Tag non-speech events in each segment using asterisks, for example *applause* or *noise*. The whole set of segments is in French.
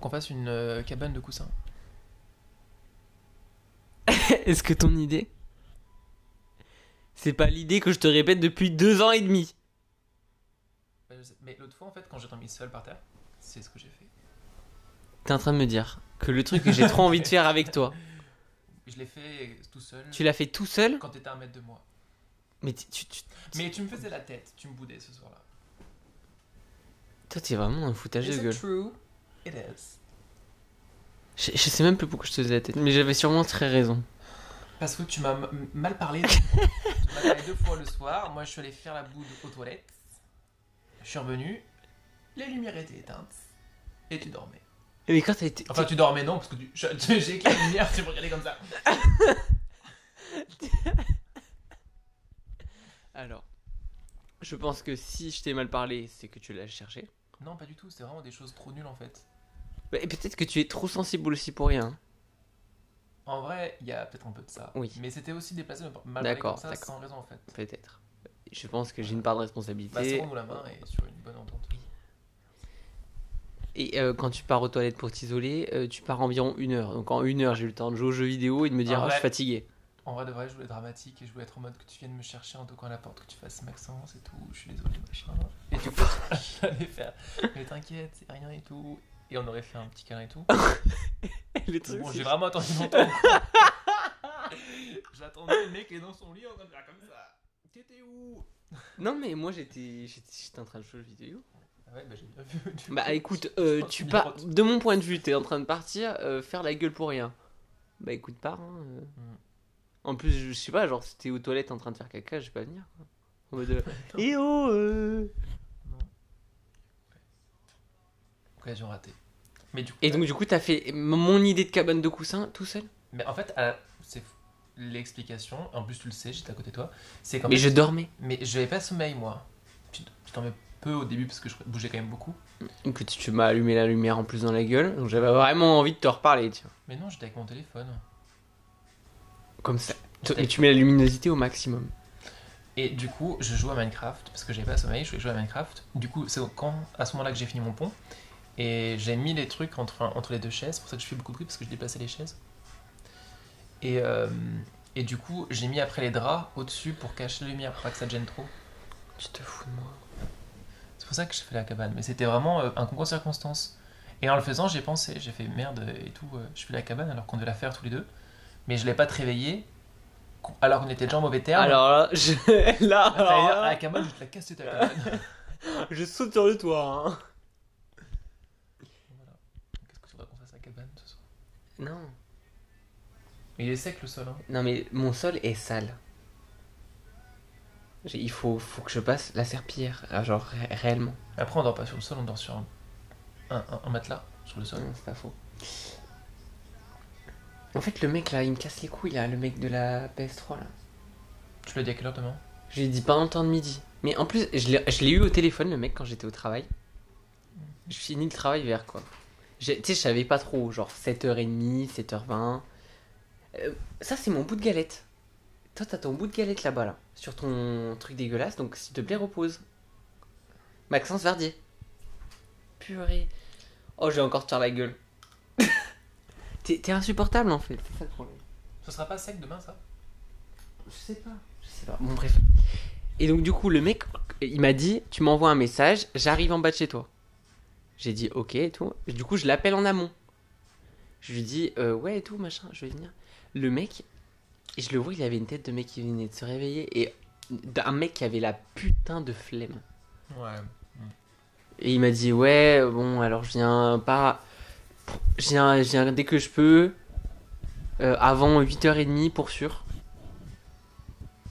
qu'on fasse une euh, cabane de coussins. *laughs* Est-ce que ton idée C'est pas l'idée que je te répète depuis deux ans et demi? Bah, Mais l'autre fois, en fait, quand j'ai dormi seul par terre, c'est ce que j'ai fait. T'es en train de me dire que le truc que j'ai trop envie de faire avec toi, Je l'ai fait tout seul tu l'as fait tout seul? Quand t'étais à un mètre de moi. Mais tu, tu- tu- Mais tu me faisais la tête, tu me boudais ce soir-là. toi, t'es vraiment un foutage de Is gueule. true? It is. Je, je sais même plus pourquoi je te faisais la tête, mais j'avais sûrement très raison. Parce que tu m'as mal parlé. deux fois. *laughs* tu m'as parlé deux fois le soir. Moi, je suis allé faire la boude aux toilettes. Je suis revenu. Les lumières étaient éteintes. Et tu dormais. Mais quand t'as été. Enfin, tu dormais non, parce que tu- *laughs* j'ai éclairé la lumière, tu me regardais comme ça. *laughs* Alors, je pense que si je t'ai mal parlé, c'est que tu l'as cherché. Non, pas du tout. C'est vraiment des choses trop nulles en fait. Bah, Et peut-être que tu es trop sensible aussi pour rien. En vrai, il y a peut-être un peu de ça. Oui. Mais c'était aussi déplacé mal comme ça sans raison en fait. Peut-être. Je pense que j'ai une part de Bah, responsabilité. serrons-nous la main et sur une bonne entente. Et euh, quand tu pars aux toilettes pour t'isoler, euh, tu pars environ une heure. Donc en une heure, j'ai eu le temps de jouer aux jeux vidéo et de me dire, En ah, je suis vrai. fatigué. En vrai de vrai, je voulais dramatique et je voulais être en mode que tu viennes me chercher en toquant à la porte, que tu fasses Maxence et tout, je suis désolé, machin. Et du coup, *laughs* j'allais faire, mais t'inquiète, c'est rien et tout. Et on aurait fait un petit câlin et tout. *laughs* le truc, Bon, j'ai vraiment attendu longtemps. *laughs* J'attendais le mec est dans son lit en train de faire comme ça. T'étais où? Non, mais moi j'étais j'étais j'étais en train de jouer aux vidéo. Ah Ouais, bah j'ai bien vu. du Bah coup. écoute, euh, *laughs* tu pars. De mon point de vue, t'es en train de partir, euh, faire la gueule pour rien. Bah écoute, pars. hein, euh. Mm. En plus, je sais pas, genre si t'es aux toilettes en train de faire caca, je vais pas venir. Quoi. En mode. euh, Eh oh euh. Non. Occasion ratée. Mais du coup, Et donc, du coup, t'as fait mon idée de cabane de coussin tout seul? Mais en fait, à- c'est fou. l'explication. En plus, tu le sais, j'étais à côté de toi. C'est Mais je dormais. Mais je n'avais pas sommeil, moi. Tu, tu dormais peu au début parce que je bougeais quand même beaucoup. Écoute, tu m'as allumé la lumière en plus dans la gueule, donc j'avais vraiment envie de te reparler. Mais non, j'étais avec mon téléphone. Comme ça. Et tu mets la luminosité au maximum. Et du coup, je jouais à Minecraft parce que j'avais pas sommeil, je jouais à Minecraft. Du coup, c'est quand, à ce moment-là que j'ai fini mon pont. Et j'ai mis les trucs entre, entre les deux chaises, c'est pour ça que je fais beaucoup de bruit parce que je déplaçais les chaises. Et, euh, et du coup, j'ai mis après les draps au-dessus pour cacher la lumière, pour pas que ça te gêne trop. Tu te fous de moi. C'est pour ça que j'ai fait la cabane. Mais c'était vraiment euh, un concours de circonstances. Et en le faisant, j'ai pensé, j'ai fait merde et tout, euh, je fais la cabane alors qu'on devait la faire tous les deux. Mais je l'ai pas te réveillé alors qu'on était déjà en mauvais terme. Alors là, je... *laughs* là, t'allais alors dire, là, à la cabane, je te la cassé ta cabane. *laughs* je saute sur le toit. Hein. Voilà. Qu'est-ce que tu voudrais qu'on fasse à la cabane ce soir Non. Il est sec le sol. Hein. Non mais mon sol est sale. J'ai- Il faut, faut que je passe la serpillière, ah, genre ré- réellement. Après, on dort pas sur le sol, on dort sur un, un, un- un matelas sur le sol. Non, c'est pas faux. En fait, le mec là, il me casse les couilles là, le mec de la PS3 là. Tu l'as dit à quelle heure demain? Je lui ai dit pas en temps de midi. Mais en plus, je l'ai je l'ai eu au téléphone le mec quand j'étais au travail. Je finis le travail vers quoi Tu sais, je savais pas trop, genre 7h30, 7h20. Euh, ça, c'est mon bout de galette. Toi, t'as ton bout de galette là-bas, là, sur ton truc dégueulasse, donc s'il te plaît, repose. Maxence Verdier. Purée. Oh, je vais encore te faire la gueule. *laughs* T'es t'es insupportable en fait, c'est ça le problème. Ce sera pas sec demain, ça? Je sais pas. Je sais pas. Bon, bref. Et donc, du coup, le mec, il m'a dit Tu m'envoies un message, j'arrive en bas de chez toi. J'ai dit Ok et tout. Du coup, je l'appelle en amont. Je lui dis euh, Ouais et tout, machin, je vais venir. Le mec, et je le vois, il avait une tête de mec qui venait de se réveiller et d'un mec qui avait la putain de flemme. Ouais. Et il m'a dit Ouais, bon, alors je viens pas. Je viens, je viens dès que je peux. euh, avant 8h30 pour sûr.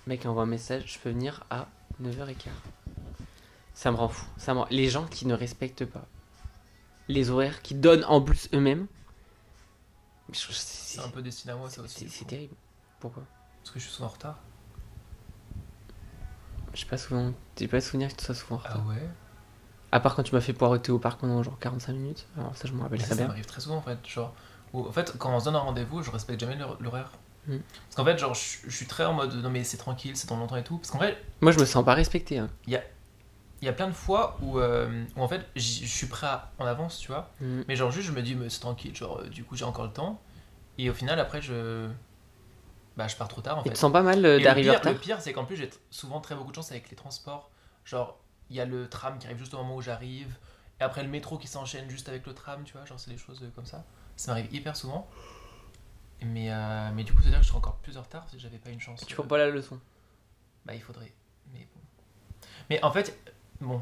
Mec envoie un message Je peux venir à 9h15. Ça me rend fou. Ça me rend- Les gens qui ne respectent pas les horaires, qui donnent en plus eux-mêmes. Je C'est un peu destiné à moi, ça c'est- aussi. c'est- terrible. Pourquoi? Parce que je suis souvent en retard. J'ai pas souvent. J'ai pas souvenir que tu sois souvent en retard. Ah ouais? À part quand tu m'as fait poireauter au parc pendant genre 45 minutes. Alors ça, je me rappelle Ça, très ça bien. m'arrive très souvent en fait. Genre, où- en fait, quand on se donne un rendez-vous, je respecte jamais l'hor- l'horaire. Mm. Parce qu'en fait, genre, je, je suis très en mode non, mais c'est tranquille, c'est dans longtemps et tout. Parce qu'en fait, Moi, je me sens pas respecté. hein. y a, il y a plein de fois où, euh, où en fait je suis prêt à- en avance, tu vois. Mm. Mais genre juste je me dis mais c'est tranquille, genre euh, du coup j'ai encore le temps. Et au final après je bah je pars trop tard en Et fait. tu te sens pas mal euh, Et d'arriver en retard le pire c'est qu'en plus j'ai souvent très beaucoup de chance avec les transports. Genre il y a le tram qui arrive juste au moment où j'arrive. Et après le métro qui s'enchaîne juste avec le tram, tu vois, genre c'est des choses comme ça. Ça m'arrive hyper souvent. Mais, mais du coup, c'est-à-dire que je serais encore plus en retard si j'avais pas une chance. Tu vois pas la leçon. bah, il faudrait. Mais bon. Mais en fait, bon,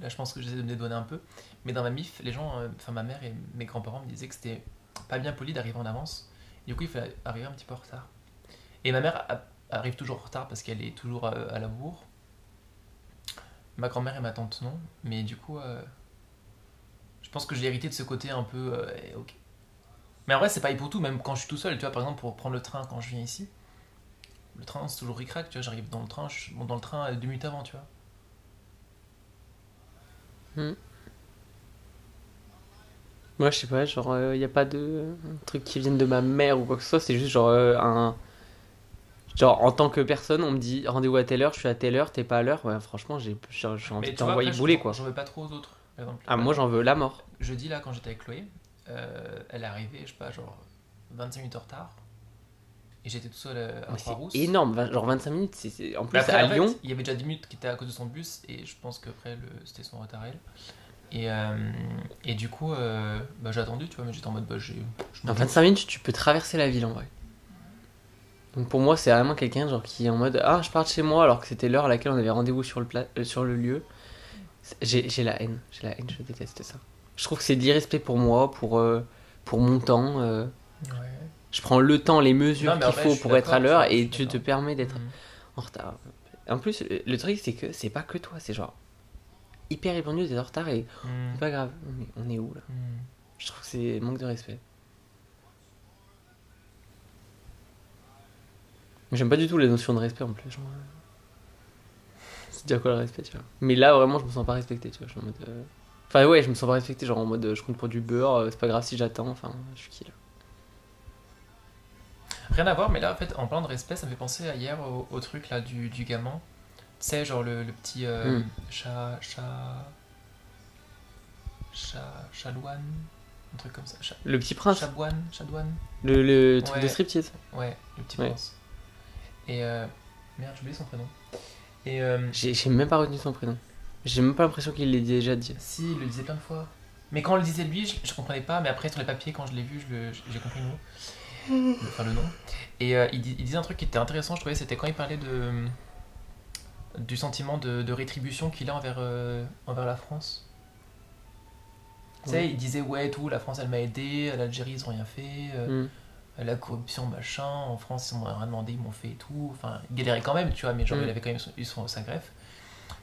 là, je pense que j'essaie de me dédouaner un peu. Mais dans ma MIF, les gens, euh, enfin, ma mère et mes grands-parents me disaient que c'était pas bien poli d'arriver en avance. Du coup, il fallait arriver un petit peu en retard. Et ma mère arrive toujours en retard parce qu'elle est toujours euh, à la bourre. Ma grand-mère et ma tante, non. Mais du coup, euh, je pense que j'ai hérité de ce côté un peu. ok. Mais en vrai, c'est pareil pour tout, même quand je suis tout seul. Tu vois, par exemple, pour prendre le train quand je viens ici, le train, c'est toujours ric-rac, tu vois. J'arrive dans le train, je monte dans le train deux minutes avant, tu vois. Moi, je sais pas, genre, il y a pas de euh, truc qui viennent de ma mère ou quoi que ce soit, c'est juste genre euh, un. Genre, en tant que personne, on me dit rendez-vous à telle heure, je suis à telle heure, t'es pas à l'heure. Ouais, franchement, j'ai envie de t'envoyer bouler quoi. J'en veux pas trop aux autres, par exemple. Ah, moi, j'en veux la mort. Jeudi, là, quand j'étais avec Chloé, euh, elle est arrivée, je sais pas, genre 25 minutes en retard. Et j'étais tout seul euh, à Mais C'est Croix-Rousse. énorme, genre 25 minutes. c'est En plus, après, à en fait, Lyon, il y avait déjà 10 minutes qui étaient à cause de son bus, et je pense qu'après, le... c'était son retard à elle. Et, euh, et du coup, euh, bah, j'ai attendu, tu vois, mais j'étais en mode, bah, je m'en en fous. 25 minutes, tu peux traverser la ville en vrai. Donc pour moi, c'est vraiment quelqu'un genre qui est en mode ah, je pars de chez moi alors que c'était l'heure à laquelle on avait rendez-vous sur le pla- euh, sur le lieu. J'ai j'ai la haine, j'ai la haine, je déteste ça. Je trouve que c'est de l'irrespect pour moi, pour pour mon temps. Ouais. Je prends le temps, les mesures qu'il faut pour être à l'heure et tu te permets d'être Mhm. en retard. En plus, le truc c'est que c'est pas que toi, c'est genre hyper répandu d'être en retard et c'est pas grave. On est, on est où là Mhm. Je trouve que c'est manque de respect. J'aime pas du tout les notions de respect en plus. genre, euh, C'est dire quoi le respect, tu vois. Mais là vraiment, je me sens pas respecté, tu vois. Je suis en mode. euh, Enfin, ouais, je me sens pas respecté, genre en mode euh, je compte pour du beurre, euh, c'est pas grave si j'attends, enfin, je suis qui là Rien à voir, mais là, en fait, en parlant de respect, ça me fait penser à hier au, au truc là du, du gamin. Tu sais, genre le, le petit euh, Mm. chat. chat. chat. chalouane Un truc comme ça. Le petit prince, chabouane Chadouane le, le truc de Ouais. striptease. Ouais, le petit Ouais. prince. Et. Euh, merde, j'ai oublié son prénom. Et. euh, J'ai même pas retenu son prénom. J'ai même pas l'impression qu'il l'ait déjà dit. si, il le disait plein de fois. Mais quand on le disait lui, je, je comprenais pas, mais après sur les papiers, quand je l'ai vu, j'ai compris le mot. Enfin, le nom. Et euh, il, disait un truc qui était intéressant, je trouvais, c'était quand il parlait de du sentiment de, de rétribution qu'il a envers, euh, envers la France. Tu sais, il disait, ouais, tout, la France, elle m'a aidé, l'Algérie, ils ont rien fait, euh, Hmm. la corruption, machin, en France, ils m'ont rien demandé, ils m'ont fait et tout. Enfin, il galérait quand même, tu vois, mais genre, Mm. il avait quand même eu son, sa greffe.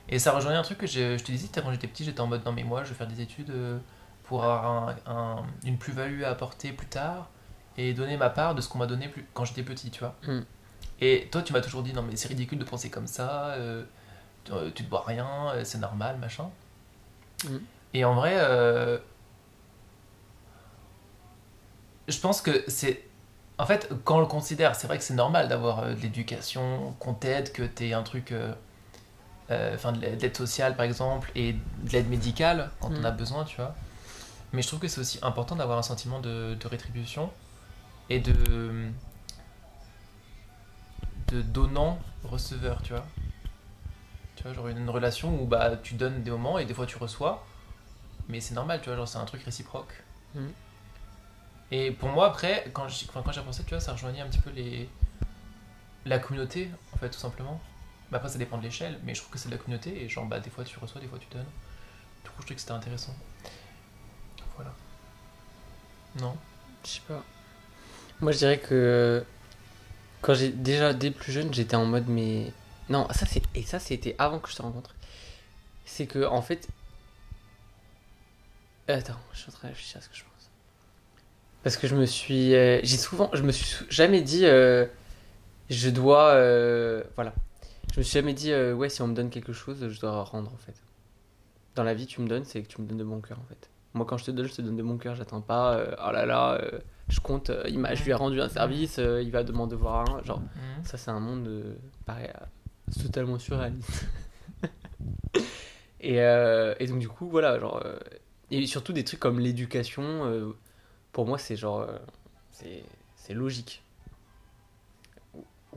Et ça rejoignait un truc que je, je te disais, quand j'étais petit, j'étais en mode, non, mais moi, je vais faire des études euh, pour avoir un- un- une plus-value à apporter plus tard et donner ma part de ce qu'on m'a donné plus, quand j'étais petit, tu vois. Mm. Et toi, tu m'as toujours dit, non, mais c'est ridicule de penser comme ça, euh, tu, tu te bois rien, euh, c'est normal, machin. Mm. Et en vrai, euh, je pense que c'est. En fait, quand on le considère, c'est vrai que c'est normal d'avoir euh, de l'éducation, qu'on t'aide, que t'aies un truc. euh, euh, Enfin, de l'aide sociale par exemple, et de l'aide médicale quand on Mm. a besoin, tu vois. Mais je trouve que c'est aussi important d'avoir un sentiment de, de rétribution et de. de donnant-receveur, tu vois. Tu vois, genre une relation où bah, tu donnes des moments et des fois tu reçois, mais c'est normal, tu vois, genre c'est un truc réciproque. Mhm. Et pour moi, après, quand enfin, quand j'ai pensé, tu vois, ça rejoignait un petit peu les... la communauté, en fait, tout simplement. Mais après, ça dépend de l'échelle, mais je trouve que c'est de la communauté, et genre, bah, des fois tu reçois, des fois tu donnes. Du coup, je trouvais que c'était intéressant. Voilà. Non? Je sais pas. Moi, je dirais que quand j'ai déjà dès plus jeune, j'étais en mode mais non, ça c'est et ça c'était avant que je te rencontre. C'est que en fait attends, je suis en train de réfléchir à ce que je pense. Parce que je me suis euh, j'ai souvent je me suis jamais dit euh, je dois euh, voilà. Je me suis jamais dit ouais, si on me donne quelque chose, je dois rendre en fait. Dans la vie, tu me donnes, c'est que tu me donnes de bon cœur en fait. Moi, quand je te donne, je te donne de bon cœur. J'attends pas, euh, oh là là, euh, je compte, euh, il m'a- je lui ai rendu un service, il va m'en devoir un. Genre, ça, c'est un monde, pareil, totalement surréaliste. *laughs* Et, euh, et donc, du coup, voilà, genre. et surtout des trucs comme l'éducation, pour moi, c'est genre. c'est c'est logique.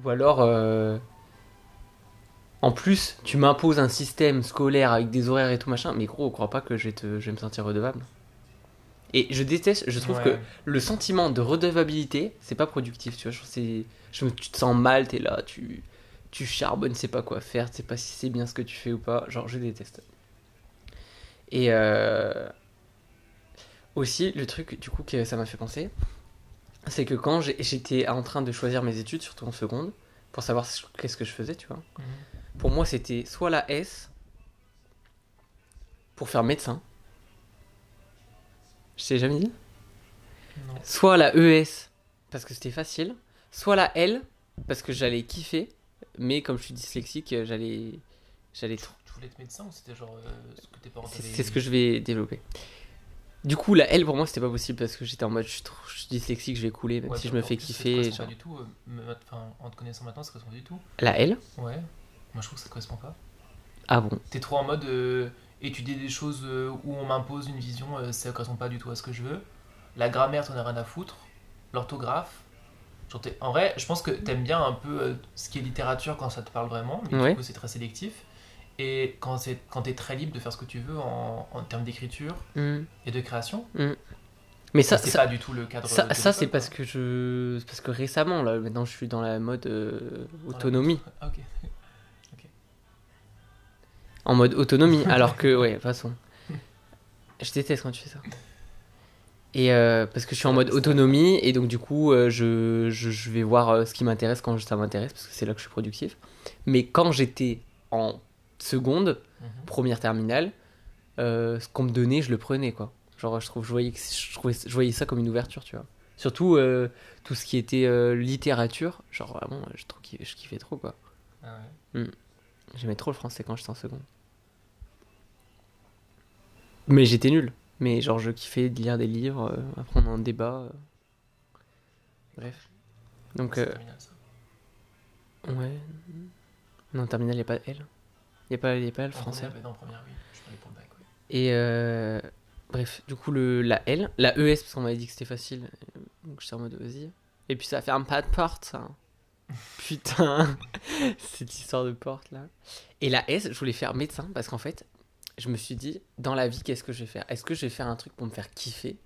Ou alors. En plus, tu m'imposes un système scolaire avec des horaires et tout machin, mais gros, crois pas que je vais, te, je vais me sentir redevable. Et je déteste, je trouve Ouais. que le sentiment de redevabilité, c'est pas productif, tu vois. Je, je me- tu te sens mal, t'es là, tu, tu charbonnes, tu sais pas quoi faire, tu sais pas si c'est bien ce que tu fais ou pas. Genre, je déteste. Et euh, aussi, le truc, du coup, que ça m'a fait penser, c'est que quand j'étais en train de choisir mes études, surtout en seconde, pour savoir ce- qu'est-ce que je faisais, tu vois, Mhm. Pour moi, c'était soit la S pour faire médecin. Je t'ai jamais dit Non. soit la ES parce que c'était facile, soit la L parce que j'allais kiffer, mais comme je suis dyslexique, j'allais j'allais trop. Tu voulais être médecin ou c'était genre euh, ce que tes parents C'est ce que je vais développer. Du coup, la L pour moi c'était pas possible parce que j'étais en mode je suis, trop- je suis dyslexique, je vais couler même Ouais, si je me fais plus, ça kiffer. correspond genre. Pas du tout, euh, me- en te connaissant maintenant, ça correspond pas du tout. La L? Ouais. Moi, je trouve que ça correspond pas. Ah bon? T'es trop en mode euh, étudier des choses euh, où on m'impose une vision, euh, ça correspond pas du tout à ce que je veux. La grammaire, t'en as rien à foutre. L'orthographe. Genre, t'es- en vrai, je pense que t'aimes bien un peu euh, ce qui est littérature quand ça te parle vraiment, mais Ouais. du coup, c'est très sélectif. Et quand, c'est- quand t'es très libre de faire ce que tu veux en, en termes d'écriture Hmm. et de création, Mais ça, c'est ça, pas du tout le cadre. ça, de ça, c'est l'école, parce quoi. que je c'est parce que récemment là maintenant je suis dans la mode euh, autonomie. Ah, Ok. En mode autonomie, *laughs* alors que, ouais, de toute façon. Je déteste quand tu fais ça. Et euh, parce que je suis en mode autonomie, et donc du coup, euh, je, je, je vais voir euh, ce qui m'intéresse quand ça m'intéresse, parce que c'est là que je suis productif. Mais quand j'étais en seconde, Mhm. première terminale, ce qu'on me donnait, je le prenais, quoi. Genre, je, trouve, je, voyais, je, trouvais, je voyais ça comme une ouverture, tu vois. Surtout tout ce qui était littérature, genre vraiment, je, trouve, je kiffais trop, quoi. Ah ouais. J'aimais trop le français quand j'étais en seconde. Mais j'étais nul. Mais genre, je kiffais de lire des livres, euh, apprendre un débat. euh. Bref. Donc, euh, terminal, ça. ouais. Non, terminal, il n'y a pas L. Il n'y a pas, y a pas le En français. première, non, en première, oui. Je parlais pour le bac, ouais. Et euh, bref, du coup, le, la L, la ES, parce qu'on m'avait dit que c'était facile. Donc j'étais en mode vas-y. Et puis ça ferme pas de porte, ça. *laughs* Putain, *laughs* cette histoire de porte là. Et la S, je voulais faire médecin parce qu'en fait, je me suis dit, dans la vie, qu'est-ce que je vais faire? Est-ce que je vais faire un truc pour me faire kiffer?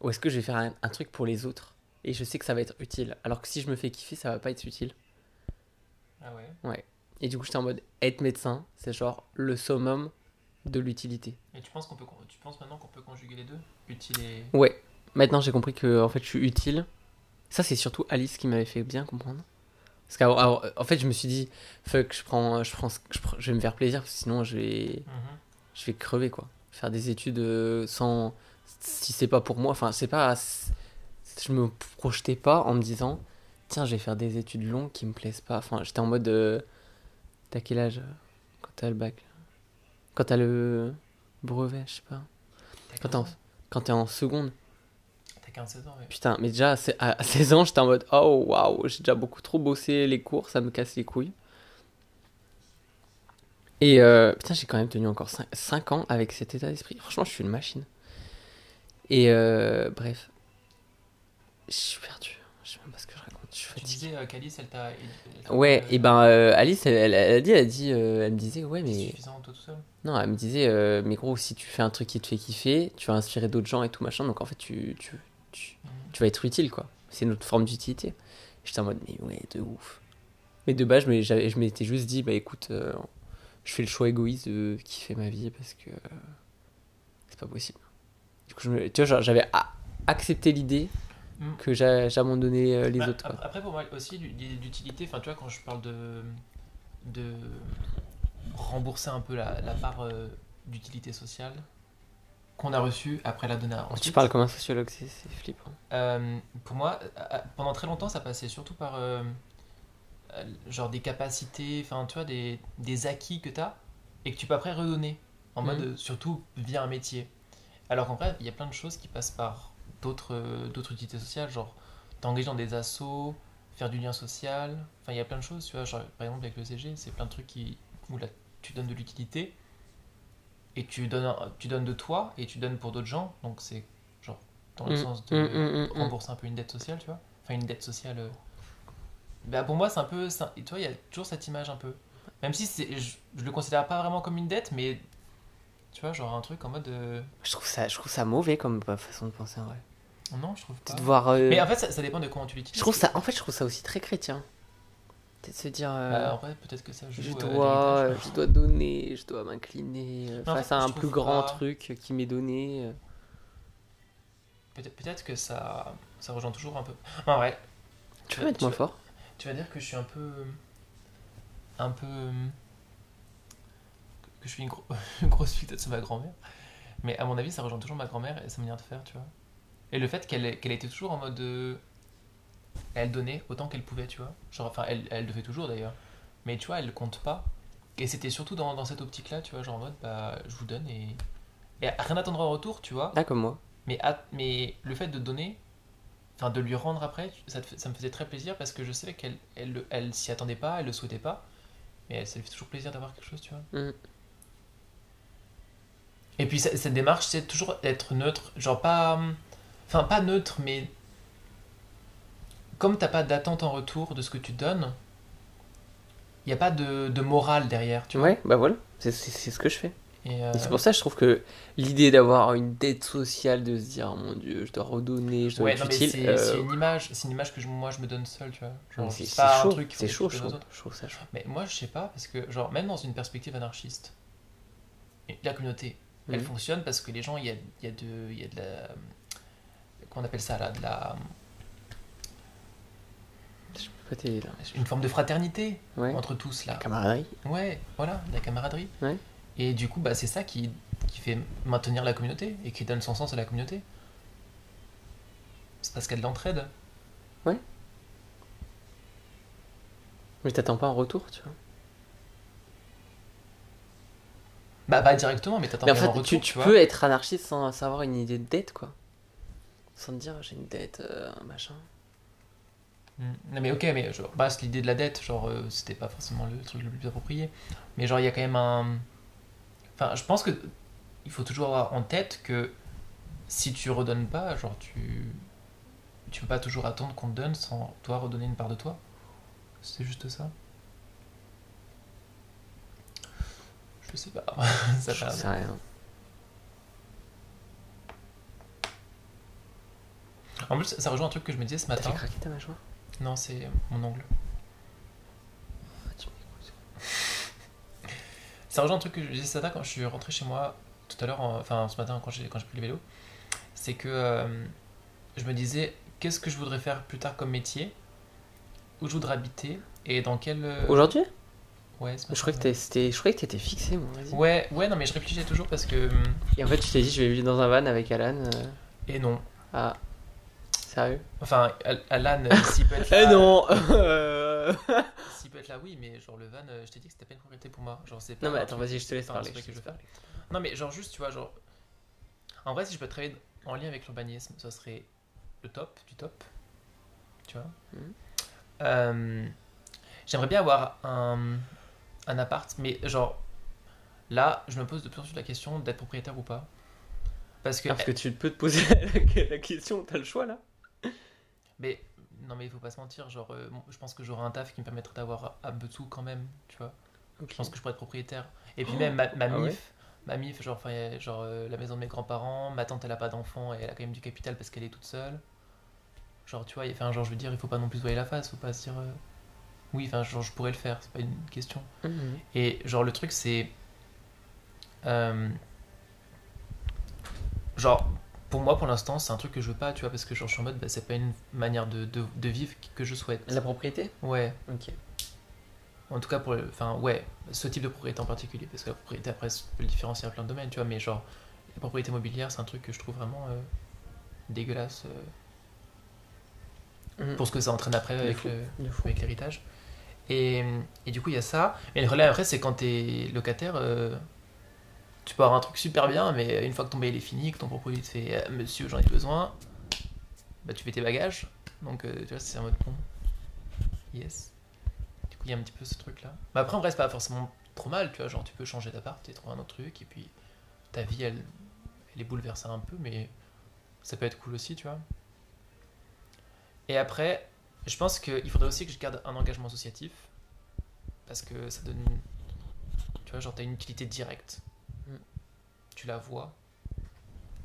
Ou est-ce que je vais faire un, un truc pour les autres? Et je sais que ça va être utile. Alors que si je me fais kiffer, ça va pas être utile. Ah ouais? Et du coup, j'étais en mode être médecin, c'est genre le summum de l'utilité. Et tu penses, qu'on peut, tu penses maintenant qu'on peut conjuguer les deux? Utile et. Ouais, maintenant j'ai compris que en fait je suis utile. Ça c'est surtout Alice qui m'avait fait bien comprendre. Parce qu'en en fait je me suis dit fuck je prends je prends je, prends- je vais me faire plaisir parce que sinon je vais Mhm. je vais crever quoi. Faire des études euh, sans si c'est pas pour moi enfin c'est pas je me projetais pas en me disant tiens je vais faire des études longues qui me plaisent pas. Enfin j'étais en mode euh, t'as quel âge quand t'as le bac? Quand t'as le brevet je sais pas. Quand 15 t'es en, quand t'es en seconde. T'as 15-16 ans. Putain, mais déjà à à 16 ans, j'étais en mode oh waouh, j'ai déjà beaucoup trop bossé les cours, ça me casse les couilles. Et euh, putain, j'ai quand même tenu encore 5, ans avec cet état d'esprit. Franchement, je suis une machine. Et euh, bref, je suis perdu. Je sais même pas ce que je raconte. Je suis Tu disais euh, qu'Alice, elle t'a. Ouais, et ben Alice, elle, elle- elle a dit, elle a dit, elle me disait ouais c'est mais suffisant, toi tout seul non, elle me disait mais gros, si tu fais un truc qui te fait kiffer, tu vas inspirer d'autres gens et tout machin. Donc en fait, tu, tu, tu, tu vas être utile quoi. C'est une autre forme d'utilité. J'étais en mode mais ouais de ouf. Mais de base je m'étais juste dit bah écoute euh, je fais le choix égoïste de kiffer ma vie parce que euh, c'est pas possible. Du coup je me- tu vois genre, j'avais accepté l'idée Mm. que j'a- j'abandonnais euh, les Bah, autres quoi. Après, pour moi aussi, l'u- l'utilité, enfin, tu vois, quand je parle de. de rembourser un peu la, la part d'utilité sociale qu'on a reçue après la donner à Tu parles comme un sociologue, c'est flippant. Euh, pour moi, euh, pendant très longtemps, ça passait surtout par euh, euh, genre des capacités, enfin tu vois, des, des acquis que tu as et que tu peux après redonner, en Mhm. mode euh, surtout via un métier. Alors qu'en vrai, il y a plein de choses qui passent par d'autres euh, d'autres utilités sociales, genre t'engager dans des assos, faire du lien social, enfin il y a plein de choses, tu vois, genre, par exemple avec le CG, c'est plein de trucs qui, où là tu donnes de l'utilité et tu donnes, tu donnes de toi et tu donnes pour d'autres gens. Donc c'est genre dans le Mm, sens de mm, mm, mm, mm. rembourser un peu une dette sociale, tu vois. Enfin, une dette sociale. euh. Bah, pour moi, c'est un peu. ça- Tu vois, il y a toujours cette image un peu. Même si c'est, je, je le considère pas vraiment comme une dette, mais. Tu vois, genre un truc en mode. euh, Je trouve ça, je trouve ça mauvais comme euh, façon de penser en vrai. Non, je trouve pas. De euh, Mais en fait, ça, ça dépend de comment tu l'utilises. je trouve ça, en fait, je trouve ça aussi très chrétien. Se dire. euh, Bah, peut-être que ça joue. je euh, dois, l'héritage. je dois donner, je dois m'incliner euh, face à un plus grand pas- truc qui m'est donné. euh. Peut-être, peut-être que ça, ça rejoint toujours un peu. En vrai, Tu peux mettre moins tu- fort tu vas dire que je suis un peu. Un peu. Que je suis une, gro- *laughs* une grosse fille de ma grand-mère. Mais à mon avis, ça rejoint toujours ma grand-mère et sa manière de faire, tu vois. Et le fait qu'elle qu'elle était toujours en mode. Elle donnait autant qu'elle pouvait, tu vois. Genre, enfin, elle, elle le fait toujours d'ailleurs. Mais tu vois, elle compte pas. Et c'était surtout dans, dans cette optique-là, tu vois, genre en mode, bah, je vous donne et. Et rien attendre en retour, tu vois. Ah, comme moi. Mais, à- mais le fait de donner, enfin de lui rendre après, ça, te fait- ça me faisait très plaisir parce que je savais qu'elle elle, le- elle, s'y attendait pas, elle le souhaitait pas. Mais ça lui fait toujours plaisir d'avoir quelque chose, tu vois. Mm. Et puis cette démarche, c'est toujours être neutre, genre pas. Enfin, pas neutre, mais. Comme t'as pas d'attente en retour de ce que tu donnes, il n'y a pas de, de morale derrière, tu vois. Ouais, bah voilà, c'est ce que je fais. Et, euh, Et c'est pour ça que je trouve que l'idée d'avoir une dette sociale, de se dire, oh mon dieu, je dois redonner, je dois Ouais, être non, mais utile. c'est euh, c'est une image, c'est une image que je- moi je me donne seul, tu vois. C'est chaud, c'est chaud, je trouve. ça chaud. Mais moi, je sais pas, parce que, genre, même dans une perspective anarchiste, la communauté, elle Mhm. fonctionne parce que les gens, il y a, y, a de- y a de la. Comment on appelle ça, là De la. Pas. Une forme de fraternité Ouais. entre tous, là. Camaraderie. Ouais, voilà, la camaraderie. Ouais. Et du coup, bah, c'est ça qui, qui fait maintenir la communauté et qui donne son sens à la communauté. C'est parce qu'il y a de l'entraide. Mais t'attends pas en retour, tu vois? Bah, pas directement, mais t'attends Mais en fait, tu, retour, tu tu vois. peux être anarchiste sans savoir une idée de dette, quoi. Sans te dire, j'ai une dette, euh, machin. Mm. Non mais ok, mais genre, c'est l'idée de la dette, genre euh, c'était pas forcément le truc le plus approprié. Mais genre il y a quand même un... Enfin je pense que il faut toujours avoir en tête que si tu redonnes pas, genre tu... Tu peux pas toujours attendre qu'on te donne sans toi redonner une part de toi. C'est juste ça. Je sais pas. *laughs* ça Je sais rien. En plus ça rejoint un truc que je me disais ce matin. craquer ta mâchoire? Non c'est mon ongle. Tu. *laughs* Ça rejoint un truc que je disais matin quand je suis rentré chez moi tout à l'heure, en- enfin ce matin quand j'ai quand j'ai pris le vélo, c'est que euh, je me disais qu'est-ce que je voudrais faire plus tard comme métier, où je voudrais habiter? Et dans quel. euh, Aujourd'hui? Ouais, ce Je croyais que matin, t'es- c'était- je croyais que t'étais fixé, vas-y. ouais. ouais, non mais je réfléchissais toujours parce que hum, Et en fait, je t'ai dit, je vais vivre dans un van avec Alan. euh, et non, Ah, sérieux? Enfin Al- Alan euh, *laughs* s'il peut être là, Eh non *laughs* s'il *laughs* peut être là oui, mais genre le van, euh, je t'ai dit que c'était pas une priorité pour moi, genre c'est pas. Non, mais attends, vas-y, je te laisse parler. que je veux faire. Non, mais genre, juste, tu vois, genre. En vrai, si je peux travailler en lien avec l'urbanisme, ça serait le top du top. Tu vois Mhm. Euh, J'aimerais bien avoir un, un appart, mais genre. Là, je me pose de plus en plus la question d'être propriétaire ou pas. Parce que. Ah, parce que tu peux te poser la question, t'as le choix là Mais. Non, mais il faut pas se mentir, genre, euh, bon, je pense que j'aurai un taf qui me permettrait d'avoir un peu de sous quand même, tu vois. Je pense que je pourrais être propriétaire. Et puis même ma, ma Ah ouais MIF, ma MIF, genre, genre euh, la maison de mes grands-parents, ma tante elle a pas d'enfant et elle a quand même du capital parce qu'elle est toute seule. Genre, tu vois, y- enfin, genre, je veux dire, il faut pas non plus se voiler la face, faut pas se dire. euh, Oui, enfin, genre, je pourrais le faire, c'est pas une question. Mhm. Et genre, le truc, c'est. euh, pour moi, pour l'instant, c'est un truc que je veux pas, tu vois, parce que genre, je suis en mode, bah, c'est pas une manière de, de, de vivre que je souhaite. La propriété? Ouais, Ok. en tout cas, pour le- enfin, ouais, ce type de propriété en particulier, parce que la propriété, après, ça peut le différencier à plein de domaines, tu vois, mais genre, la propriété immobilière, c'est un truc que je trouve vraiment euh, dégueulasse euh, Mhm. pour ce que ça entraîne après De avec fou. le- De fou. avec l'héritage. Et, et du coup, il y a ça. Mais le relais après, c'est quand t'es locataire, euh, tu peux avoir un truc super bien, mais une fois que ton bail est fini, que ton propriétaire te fait euh, Monsieur, j'en ai besoin, bah tu fais tes bagages. Donc, euh, tu vois, c'est un mode bon. Yes. Du coup, il y a un petit peu ce truc là. Mais après, vrai, c'est pas forcément trop mal, tu vois. Genre, tu peux changer d'appart et trouver un autre truc, et puis ta vie, elle, elle est bouleversée un peu, mais ça peut être cool aussi, tu vois. Et après, je pense qu'il faudrait aussi que je garde un engagement associatif, parce que ça donne, tu vois, genre, t'as une utilité directe. Tu la vois,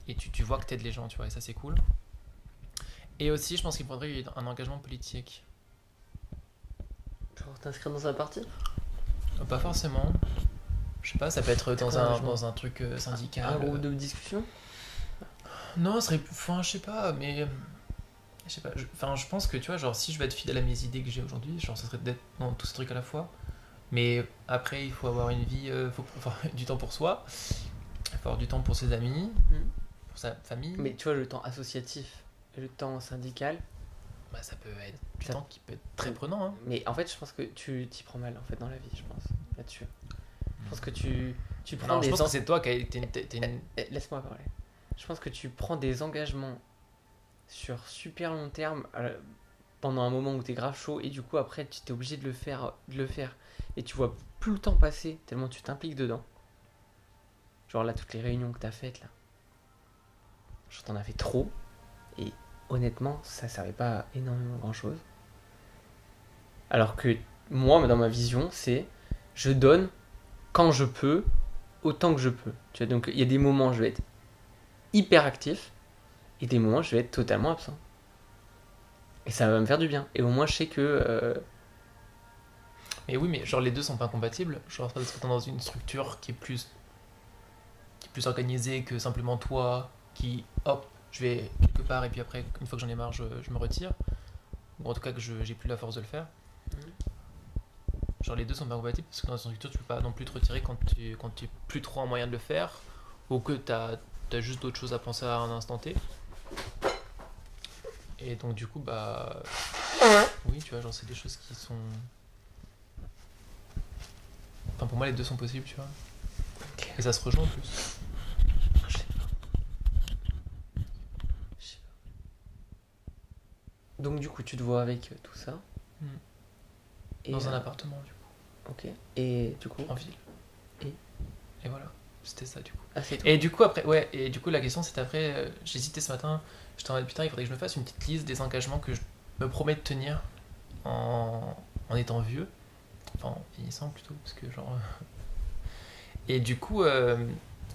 et tu, tu vois que t'aides les gens, tu vois, et ça, c'est cool. Et aussi, je pense qu'il faudrait un engagement politique. Genre t'inscrire dans un parti? Euh, Pas forcément. Je sais pas, ça peut être dans un, dans un truc euh, syndical. Un euh, groupe de discussion? Non, ce serait plus. Enfin, je sais pas, mais. Je sais pas. je- Enfin, je pense que tu vois, genre, si je veux être fidèle à mes idées que j'ai aujourd'hui, genre, ça serait d'être dans tous ces trucs à la fois. Mais après, il faut avoir une vie. euh, faut avoir *laughs* du temps pour soi. Avoir du temps pour ses amis, Mhm. pour sa famille. Mais tu vois, le temps associatif, le temps syndical, Bah, ça peut être du Ça- temps qui peut être très prenant. Hein. mais en fait, je pense que tu t'y prends mal en fait dans la vie, je pense, là-dessus. Je pense que tu, tu prends Non, je des pense en- que c'est toi qui as. une- une- Eh, Laisse-moi parler. Je pense que tu prends des engagements sur super long terme euh, pendant un moment où t'es grave chaud et du coup après tu t'es obligé de le faire, de le faire et tu vois plus le temps passer tellement tu t'impliques dedans. Genre là toutes les réunions que t'as faites là, je t'en as fait trop et honnêtement ça servait pas à énormément grand chose. Alors que moi dans ma vision c'est je donne quand je peux autant que je peux. Tu vois, donc il y a des moments où je vais être hyper actif et des moments où je vais être totalement absent. Et ça va me faire du bien. Et au moins je sais que euh, Mais oui, mais genre les deux sont pas incompatibles. Genre parce que t'es dans une structure qui est plus plus organisée que simplement toi qui hop, je vais quelque part et puis après une fois que j'en ai marre, je, je me retire. Ou en tout cas que j'ai plus la force de le faire. Genre les deux sont pas compatibles parce que dans une structure tu peux pas non plus te retirer quand tu quand tu es plus trop en moyen de le faire ou que t'as as juste d'autres choses à penser à un instant T. Et donc du coup bah oui tu vois genre c'est des choses qui sont Enfin, pour moi, les deux sont possibles, tu vois. Et ça se rejoint en plus. je sais pas. Je sais pas. Donc du coup tu te vois avec euh, tout ça. Hmm. Et, Dans un euh, appartement, du coup, Ok. Et du coup. en ville. Et Et voilà. C'était ça, du coup. Ah. Et du coup, après, ouais, et du coup, la question, c'est après, euh, j'hésitais ce matin, j'étais en mode putain, il faudrait que je me fasse une petite liste des engagements que je me promets de tenir en, en étant vieux. Enfin, en vieillissant plutôt, parce que genre. Et du coup, euh,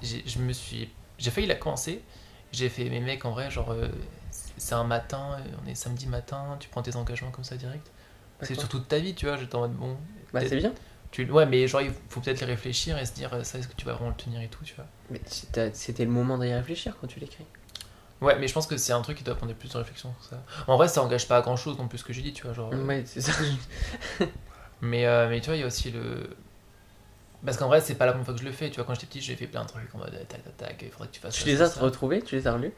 j'ai- je me suis. J'ai failli la commencer. J'ai fait, mes mecs, en vrai, genre, c'est un matin, euh, on est samedi matin, tu prends tes engagements comme ça direct? C'est sur toute ta vie, tu vois, j'étais en mode bon. Bah c'est bien. Tu, ouais, mais genre, il faut peut-être les réfléchir et se dire, euh, ça, est-ce que tu vas vraiment le tenir et tout, tu vois? Mais c'était le moment d'y réfléchir quand tu l'écris. Ouais, mais je pense que c'est un truc qui doit prendre plus de réflexion sur ça. En vrai, ça engage pas à grand chose non plus ce que j'ai dit, tu vois. Genre, euh, Ouais c'est ça. *laughs* mais, euh, mais tu vois, il y a aussi le. Parce qu'en vrai, c'est pas la première fois que je le fais, tu vois. Quand j'étais petit, j'ai fait plein de trucs en mode tac tac tac, il faudrait que tu fasses tu ça, les as retrouvés, tu les as relus?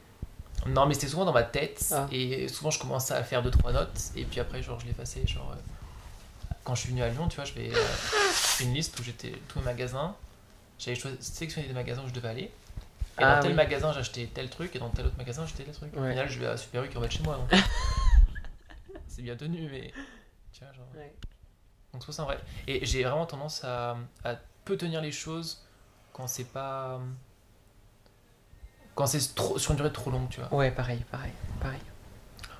Non, mais c'était souvent dans ma tête Ah. et souvent je commençais à faire 2-3 notes et puis après, genre, je l'effaçais. Genre, euh, quand je suis venu à Lyon, tu vois, je vais euh, une liste où j'étais tous mes magasins. J'avais sélectionné des magasins où je devais aller. Et Ah dans tel oui. magasin, j'achetais tel truc et dans tel autre magasin, j'achetais tel truc. Au final, je vais à Super U qui est en bas de chez moi. donc. *laughs* c'est bien tenu, mais. Tu vois, genre. Ouais. Donc c'est pour ça en vrai. Et j'ai vraiment tendance à, à peu tenir les choses quand c'est pas. Quand c'est trop, sur une durée trop longue, tu vois. Ouais pareil, pareil, pareil.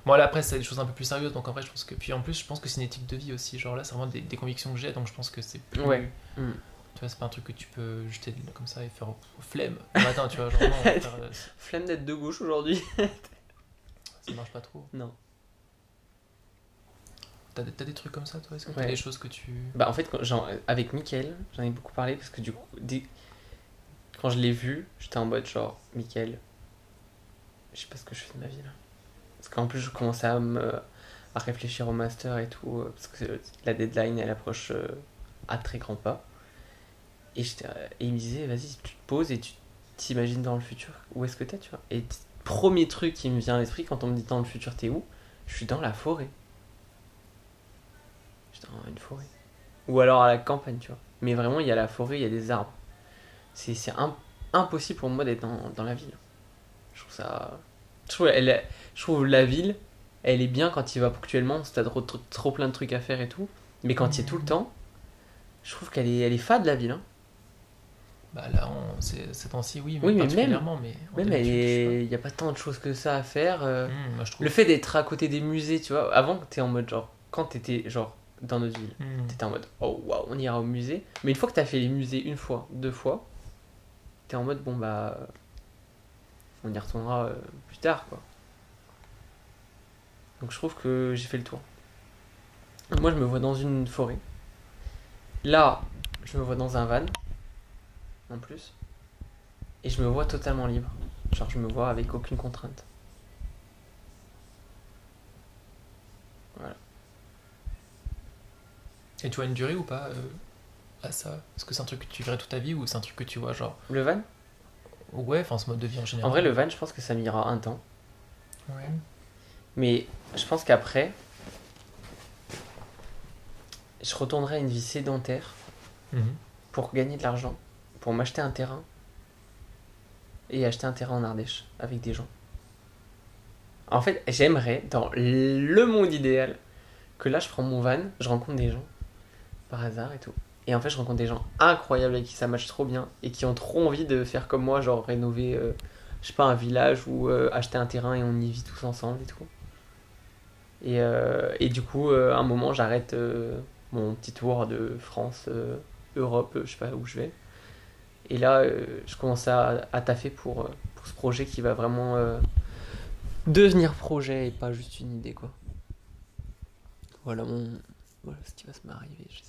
Bon là après c'est des choses un peu plus sérieuses donc en vrai je pense que. Puis en plus je pense que c'est une éthique de vie aussi. Genre là c'est vraiment des, des convictions que j'ai donc je pense que c'est plus. Ouais. Mm. Tu vois, c'est pas un truc que tu peux jeter comme ça et faire flemme le matin, tu vois. Genre non, *laughs* faire, euh, Flemme d'être de gauche aujourd'hui. *laughs* ça marche pas trop. Non. T'as des, trucs comme ça toi? Est-ce que t'as des choses que tu. Bah en fait, quand j'en- avec Mickaël, j'en ai beaucoup parlé parce que du coup, quand je l'ai vu, j'étais en mode genre, Mickaël, je sais pas ce que je fais de ma vie là. Parce qu'en plus, je commençais à me à réfléchir au master et tout, euh, parce que la deadline elle approche euh, à très grands pas. Et, et il me disait, vas-y, tu te poses et tu t'imagines dans le futur, où est-ce que t'es, tu vois. Et premier truc qui me vient à l'esprit quand on me dit dans le futur, t'es où? Je suis dans la forêt. Je suis dans une forêt. Ou alors à la campagne, tu vois. Mais vraiment, il y a la forêt, il y a des arbres. C'est c'est im- impossible pour moi d'être dans, dans la ville. Je trouve ça. Je trouve, elle, je trouve la ville, elle est bien quand il va ponctuellement, que t'as trop, trop, trop plein de trucs à faire et tout. Mais quand il y est tout le temps, je trouve qu'elle est, elle est fade la ville. hein. Bah là, on- c'est- ces temps-ci, oui, mais Oui, mais particulièrement, mais. Même, sais il n'y a pas tant de choses que ça à faire. euh. moi, trouve. Le fait d'être à côté des musées, tu vois, avant, t'es en mode genre, quand t'étais genre dans notre ville, Hum. t'étais en mode, oh waouh, on ira au musée. Mais une fois que t'as fait les musées une fois, deux fois, en mode, bon bah, on y retournera euh, plus tard, quoi. Donc je trouve que j'ai fait le tour. Moi, je me vois dans une forêt. Là, je me vois dans un van, en plus. Et je me vois totalement libre. Genre, je me vois avec aucune contrainte. Et tu vois une durée ou pas euh, à ça Est-ce que c'est un truc que tu verrais toute ta vie ou c'est un truc que tu vois genre. Le van? Ouais, enfin, ce mode de vie en général. En vrai, le van, je pense que ça m'ira un temps. Ouais. Mais je pense qu'après, je retournerai à une vie sédentaire Mhm. pour gagner de l'argent, pour m'acheter un terrain et acheter un terrain en Ardèche avec des gens. En fait, j'aimerais, dans le monde idéal, que là, je prends mon van, je rencontre des gens par hasard et tout. Et en fait, je rencontre des gens incroyables avec qui ça match trop bien et qui ont trop envie de faire comme moi, genre rénover, euh, je sais pas, un village ou euh, acheter un terrain et on y vit tous ensemble et tout. Et, euh, et du coup, à un moment, j'arrête mon petit tour de France, Europe, je sais pas où je vais. Et là, je commence à, à taffer pour, pour ce projet qui va vraiment devenir projet et pas juste une idée, quoi. Voilà mon. Voilà ce qui va se m'arriver, j'espère. J'aimerais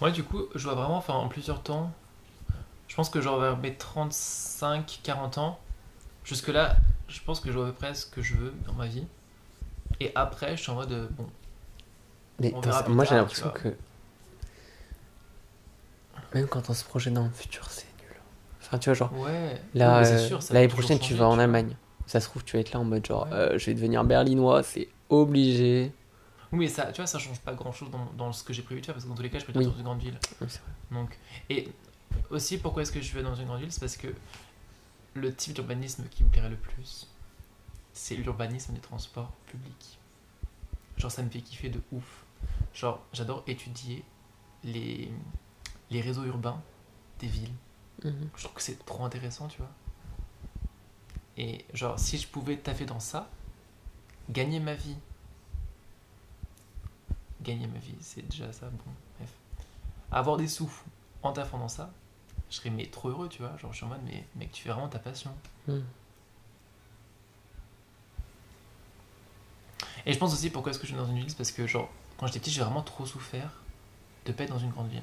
Moi, du coup, je vois vraiment, enfin, en plusieurs temps. Je pense que genre vers mes 35-40 ans, jusque-là, je pense que je vois à peu près ce que je veux dans ma vie. Et après, je suis en mode, euh, bon, Mais On dans verra ça- plus moi j'ai l'impression que. Même quand on se projette dans le futur, c'est nul. Enfin, tu vois, genre. ouais. Euh, l'année toujours prochaine, tu vas en. Allemagne. Ça se trouve, tu vas être là en mode genre, Ouais. euh, je vais devenir berlinois, c'est obligé. Oui, mais ça, tu vois, ça change pas grand-chose dans, dans ce que j'ai prévu de faire, parce que dans tous les cas, je Oui. être dans une grande ville. Oui. Donc, et aussi, pourquoi est-ce que je vais dans une grande ville? C'est parce que le type d'urbanisme qui me plairait le plus, c'est l'urbanisme des transports publics. Genre, ça me fait kiffer de ouf. Genre, j'adore étudier les, les réseaux urbains des villes. Mhm. Je trouve que c'est trop intéressant, tu vois. Et genre, si je pouvais taffer dans ça, gagner ma vie. Gagner ma vie, c'est déjà ça, bon, bref. Avoir des sous en taffant dans ça, je serais mais trop heureux, tu vois. Genre, je suis en mode, mais mec, tu fais vraiment ta passion. Mhm. Et je pense aussi pourquoi est-ce que je suis dans une ville, c'est parce que, genre, quand j'étais petit, j'ai vraiment trop souffert de pas être dans une grande ville.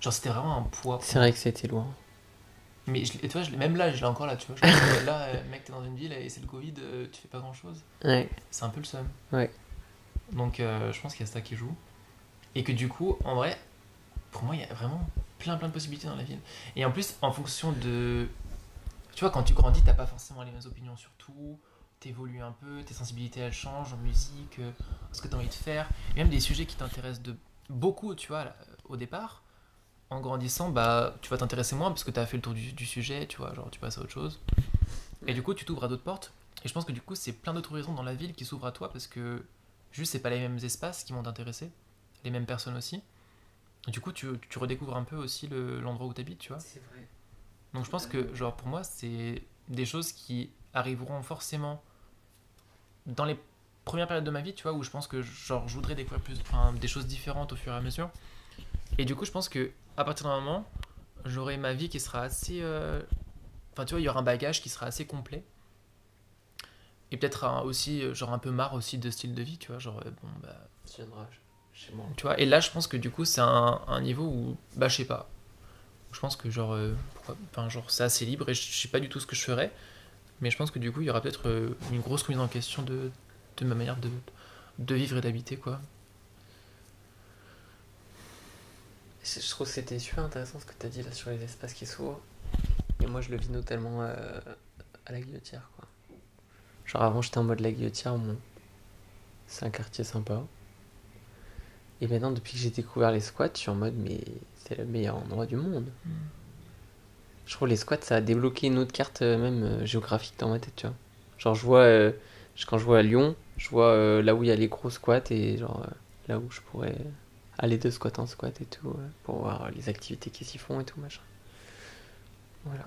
Genre, c'était vraiment un poids. C'est vrai que c'était loin. Mais je, tu vois, je même là, je l'ai encore là, tu vois. Là, euh, mec, t'es dans une ville et c'est le Covid, euh, tu fais pas grand chose. Ouais. C'est un peu le seum. Ouais. Donc, euh, je pense qu'il y a ça qui joue. Et que du coup, en vrai, pour moi, il y a vraiment plein, plein de possibilités dans la ville. Et en plus, en fonction de. Tu vois, quand tu grandis, t'as pas forcément les mêmes opinions sur tout. T'évolues un peu, tes sensibilités elles changent en musique, ce que t'as envie de faire. Et même des sujets qui t'intéressent de beaucoup, tu vois, au départ. En grandissant, bah, tu vas t'intéresser moins parce que tu as fait le tour du, du sujet, tu vois, genre tu passes à autre chose. Et du coup, tu t'ouvres à d'autres portes. Et je pense que du coup, c'est plein d'autres horizons dans la ville qui s'ouvrent à toi parce que juste, c'est pas les mêmes espaces qui vont t'intéresser, les mêmes personnes aussi. Et du coup, tu, tu redécouvres un peu aussi le- l'endroit où tu habites, tu vois. C'est vrai. Donc je pense que, genre, pour moi, c'est des choses qui arriveront forcément dans les premières périodes de ma vie, tu vois, où je pense que, genre, je voudrais découvrir plus, enfin, des choses différentes au fur et à mesure. Et du coup, je pense que à partir d'un moment, j'aurai ma vie qui sera assez. euh, Enfin, tu vois, il y aura un bagage qui sera assez complet. Et peut-être aussi, euh, genre, un peu marre aussi de style de vie, tu vois, genre, euh, bon, bah, Tu viendras chez moi. tu vois, et là, je pense que du coup, c'est un, un niveau où, bah, je sais pas. Je pense que, genre, euh, pourquoi- enfin, genre, c'est assez libre et je sais pas du tout ce que je ferais. Mais je pense que du coup, il y aura peut-être une grosse remise en question de, de ma manière de, de vivre et d'habiter, quoi. Je trouve que c'était super intéressant ce que tu as dit là sur les espaces qui s'ouvrent. Et moi, je le vis notamment euh, à la Guillotière. Quoi. Genre, avant, j'étais en mode la Guillotière, bon, c'est un quartier sympa. Et maintenant, depuis que j'ai découvert les squats, je suis en mode, mais c'est le meilleur endroit du monde. Mm. Je trouve les squats, ça a débloqué une autre carte, euh, même euh, géographique dans ma tête, tu vois. Genre, je vois, euh, quand je vois à Lyon, je vois là où il y a les gros squats et genre, là où je pourrais aller de squat en squat et tout, euh, pour voir les activités qui s'y font et tout, machin. Voilà.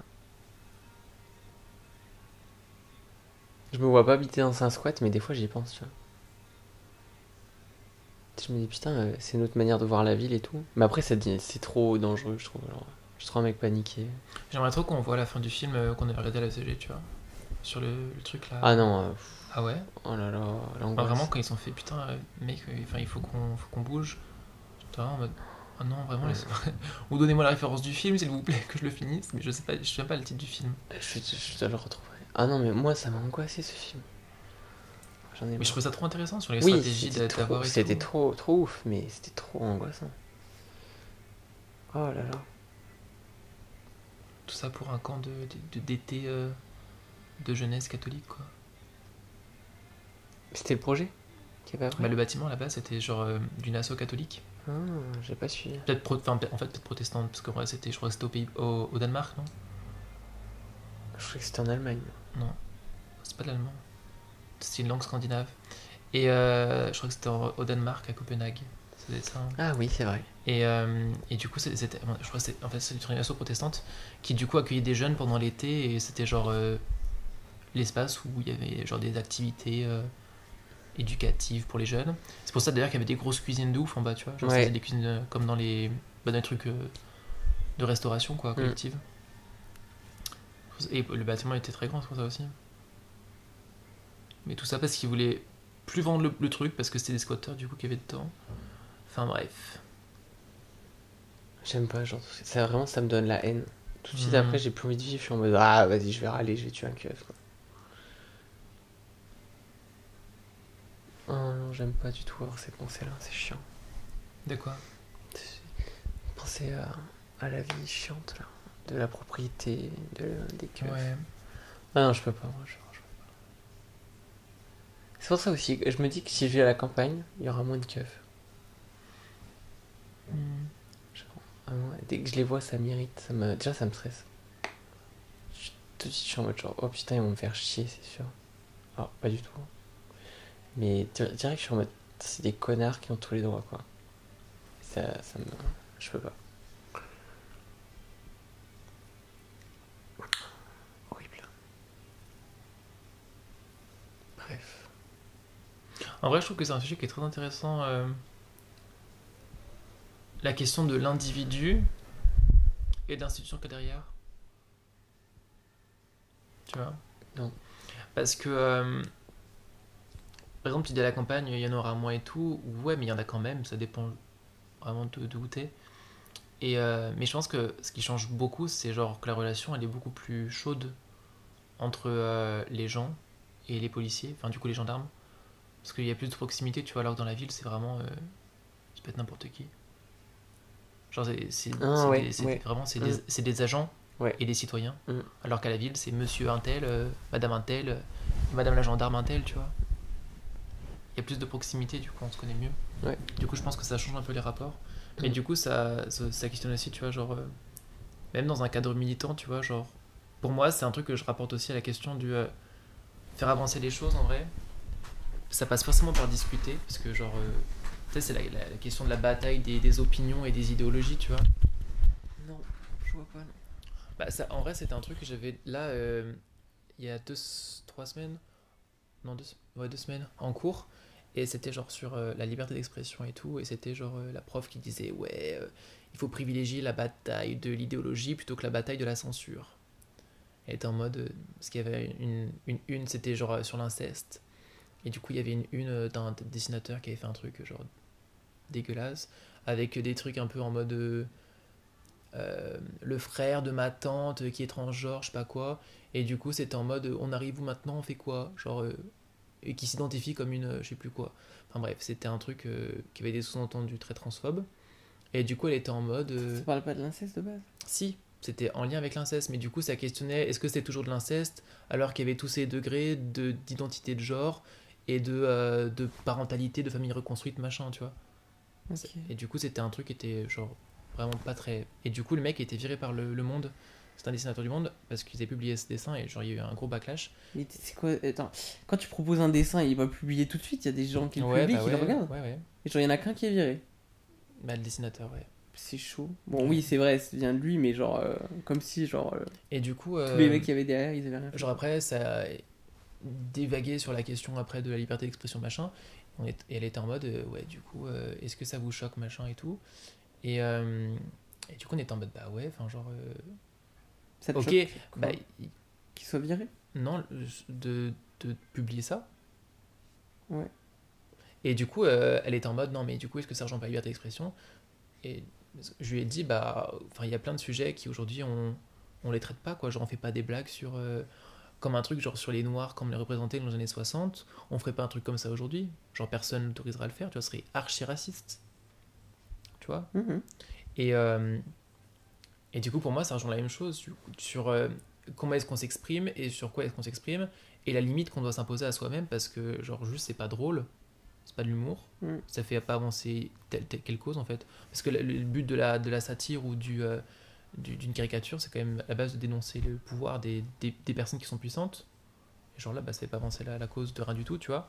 Je me vois pas habiter dans un squat, mais des fois j'y pense, tu vois. Je me dis putain, euh, c'est une autre manière de voir la ville et tout. Mais après, c'est trop dangereux, je trouve. Alors, je suis trop un mec paniqué. J'aimerais trop qu'on voit la fin du film euh, qu'on avait regardé à la CG, tu vois. Sur le, le truc là. Ah non, euh, Ah ouais? Oh là là, Enfin, l'angoisse. Vraiment, quand ils sont fait, putain, euh, mec, euh, enfin, il faut qu'on faut qu'on bouge. En mode. Ah non, vraiment, laisse- *laughs* ou donnez-moi la référence du film, s'il vous plaît, que je le finisse. Mais je sais pas, je sais pas le titre du film. Je, je, je te le retrouverai. Ah non, mais moi, ça m'a angoissé ce film. J'en ai Mais marre. je trouvais ça trop intéressant sur les Oui, stratégies d'avoir c'était trop, trop ouf, mais c'était trop angoissant. Oh là là. Tout ça pour un camp de de- de- d'été euh, de jeunesse catholique, quoi. C'était le projet qui avait Bah, le bâtiment là-bas, c'était genre euh, d'une asso catholique. Ah, j'ai pas suivi. Peut-être pro- enfin, en fait, peut-être protestante, parce que ouais, c'était, je crois que c'était au, pays, au, au Danemark, non? Je croyais que c'était en Allemagne. Non, c'est pas l'allemand. C'est une langue scandinave. Et euh, je crois que c'était au Danemark, à Copenhague. Ça hein. Ah oui, c'est vrai. Et, euh, et du coup, c'était, je crois que c'est, en fait, c'est une asso protestante qui du coup accueillait des jeunes pendant l'été et c'était genre euh, l'espace où il y avait genre des activités euh, éducatives pour les jeunes. C'est pour ça d'ailleurs qu'il y avait des grosses cuisines de ouf en bas, tu vois. Genre Ouais. des cuisines euh, comme dans les, bah, dans les trucs euh, de restauration quoi, collective. Et le bâtiment était très grand, c'est pour ça aussi. Mais tout ça parce qu'ils voulaient plus vendre le, le truc parce que c'était des squatteurs du coup qui avaient dedans. Enfin bref. J'aime pas, genre, ça vraiment, ça me donne la haine. Tout de suite Mhm. après, j'ai plus envie de vivre, je suis en mode, ah, vas-y, je vais râler, je vais tuer un keuf, quoi. Oh non, j'aime pas du tout avoir ces pensées-là, c'est chiant. De quoi? Penser à, à la vie chiante, là. De la propriété, de, des keufs. Ouais. Ah non, je peux pas, moi, je, je peux pas. C'est pour ça aussi que je me dis que si je vis à la campagne, il y aura moins de keufs. Hmm. Ah ouais, dès que je les vois, ça m'irrite. Ça me... Déjà, ça me stresse. Je- Tout de suite, je suis en mode genre, oh putain, ils vont me faire chier, c'est sûr. Ah, pas du tout. Mais dir- direct, je suis en mode, c'est des connards qui ont tous les droits, quoi. Ça, ça me. Je peux pas. Horrible. Bref. En vrai, je trouve que c'est un sujet qui est très intéressant. euh, La question de l'individu et de l'institution qu'il y a derrière. Tu vois? Non. Parce que, euh, par exemple, tu dis à la campagne, il y en aura moins et tout. Ouais, mais il y en a quand même, ça dépend vraiment de, de où t'es. Et, euh, mais je pense que ce qui change beaucoup, c'est genre que la relation, elle est beaucoup plus chaude entre euh, les gens et les policiers, enfin du coup les gendarmes. Parce qu'il y a plus de proximité, tu vois, alors que dans la ville, c'est vraiment. Euh, ça peut être n'importe qui. Genre, c'est Ah, ouais, ouais. vraiment c'est des, agents Ouais. et des citoyens. Mm. Alors qu'à la ville, c'est monsieur un tel, euh, madame un tel, madame la gendarme un tel, tu vois. Il y a plus de proximité, du coup, on se connaît mieux. Ouais. Du coup, je pense que ça change un peu les rapports. Mais Mm. du coup, ça, ça, ça questionne aussi, tu vois, genre. euh, même dans un cadre militant, tu vois, genre. Pour moi, c'est un truc que je rapporte aussi à la question du. euh, faire avancer les choses en vrai. Ça passe forcément par discuter, parce que, genre. euh, tu sais, c'est la, la- la question de la bataille des, des opinions et des idéologies, tu vois. Non, je vois pas, non. Bah, ça, en vrai, c'était un truc que j'avais là euh, il y a deux, trois semaines. Non, deux, ouais, deux semaines en cours. Et c'était genre sur euh, la liberté d'expression et tout. Et c'était genre euh, la prof qui disait Ouais, euh, il faut privilégier la bataille de l'idéologie plutôt que la bataille de la censure. Elle était en mode. parce qu'il y avait une, une une, c'était genre sur l'inceste. Et du coup, il y avait une une d'un dessinateur qui avait fait un truc genre dégueulasse. Avec des trucs un peu en mode. le frère de ma tante qui est transgenre, je sais pas quoi. Et du coup, c'était en mode on arrive où maintenant, on fait quoi? Genre. Et qui s'identifie comme une. euh, je sais plus quoi. Enfin bref, c'était un truc euh, qui avait des sous-entendus très transphobes. Et du coup, elle était en mode. euh, Ça parle pas de l'inceste de base si, c'était en lien avec l'inceste, mais du coup, ça questionnait est-ce que c'était toujours de l'inceste alors qu'il y avait tous ces degrés de, d'identité de genre et de, euh, de parentalité, de famille reconstruite, machin, tu vois. Et du coup, c'était un truc qui était genre vraiment pas très. Et du coup, le mec été viré par le, le monde. C'est un dessinateur du monde parce qu'ils avaient publié ce dessin et genre il y a eu un gros backlash. Mais c'est quoi Attends, quand tu proposes un dessin, il va publier tout de suite. Il y a des gens qui le ouais, publient, bah qui le regardent. ouais, ouais. Et genre, il y en a qu'un qui est viré. Bah, le dessinateur, ouais. C'est chaud. Bon, oui, c'est vrai, ça vient de lui, mais genre, euh, comme si, genre, euh, Et du coup, tous euh, les mecs qui avaient derrière, ils avaient rien fait. genre après, ça a dévagué sur la question après de la liberté d'expression, machin. On est, et elle était en mode, euh, ouais, du coup, euh, est-ce que ça vous choque, machin et tout. Et, euh, et du coup, on était en mode, bah ouais, enfin, genre, euh, Ça te ok, choque, quoi, bah, qu'il soit viré non, de, de publier ça. Ouais. Et du coup, euh, elle était en mode, non, mais du coup, est-ce que ça rejoint pas liberté d'expression Et je lui ai dit, bah, enfin, il y a plein de sujets qui aujourd'hui, on, on les traite pas, quoi. Genre, on fait pas des blagues sur. euh, comme un truc, genre sur les noirs, comme les représentait dans les années 60. On ferait pas un truc comme ça aujourd'hui. Genre, personne n'autoriserait à le faire, tu vois, ce serait archi raciste. Tu vois? Mhm. et, euh, et du coup, pour moi, ça rejoint la même chose sur euh, comment est-ce qu'on s'exprime et sur quoi est-ce qu'on s'exprime et la limite qu'on doit s'imposer à soi-même parce que, genre, juste, c'est pas drôle, c'est pas de l'humour, Mm. ça fait pas avancer telle, telle quelle cause en fait. Parce que le, le but de la, de la satire ou du, euh, du- d'une caricature, c'est quand même à la base de dénoncer le pouvoir des, des, des personnes qui sont puissantes. Et genre là, bah, ça fait pas avancer la, la cause de rien du tout, tu vois.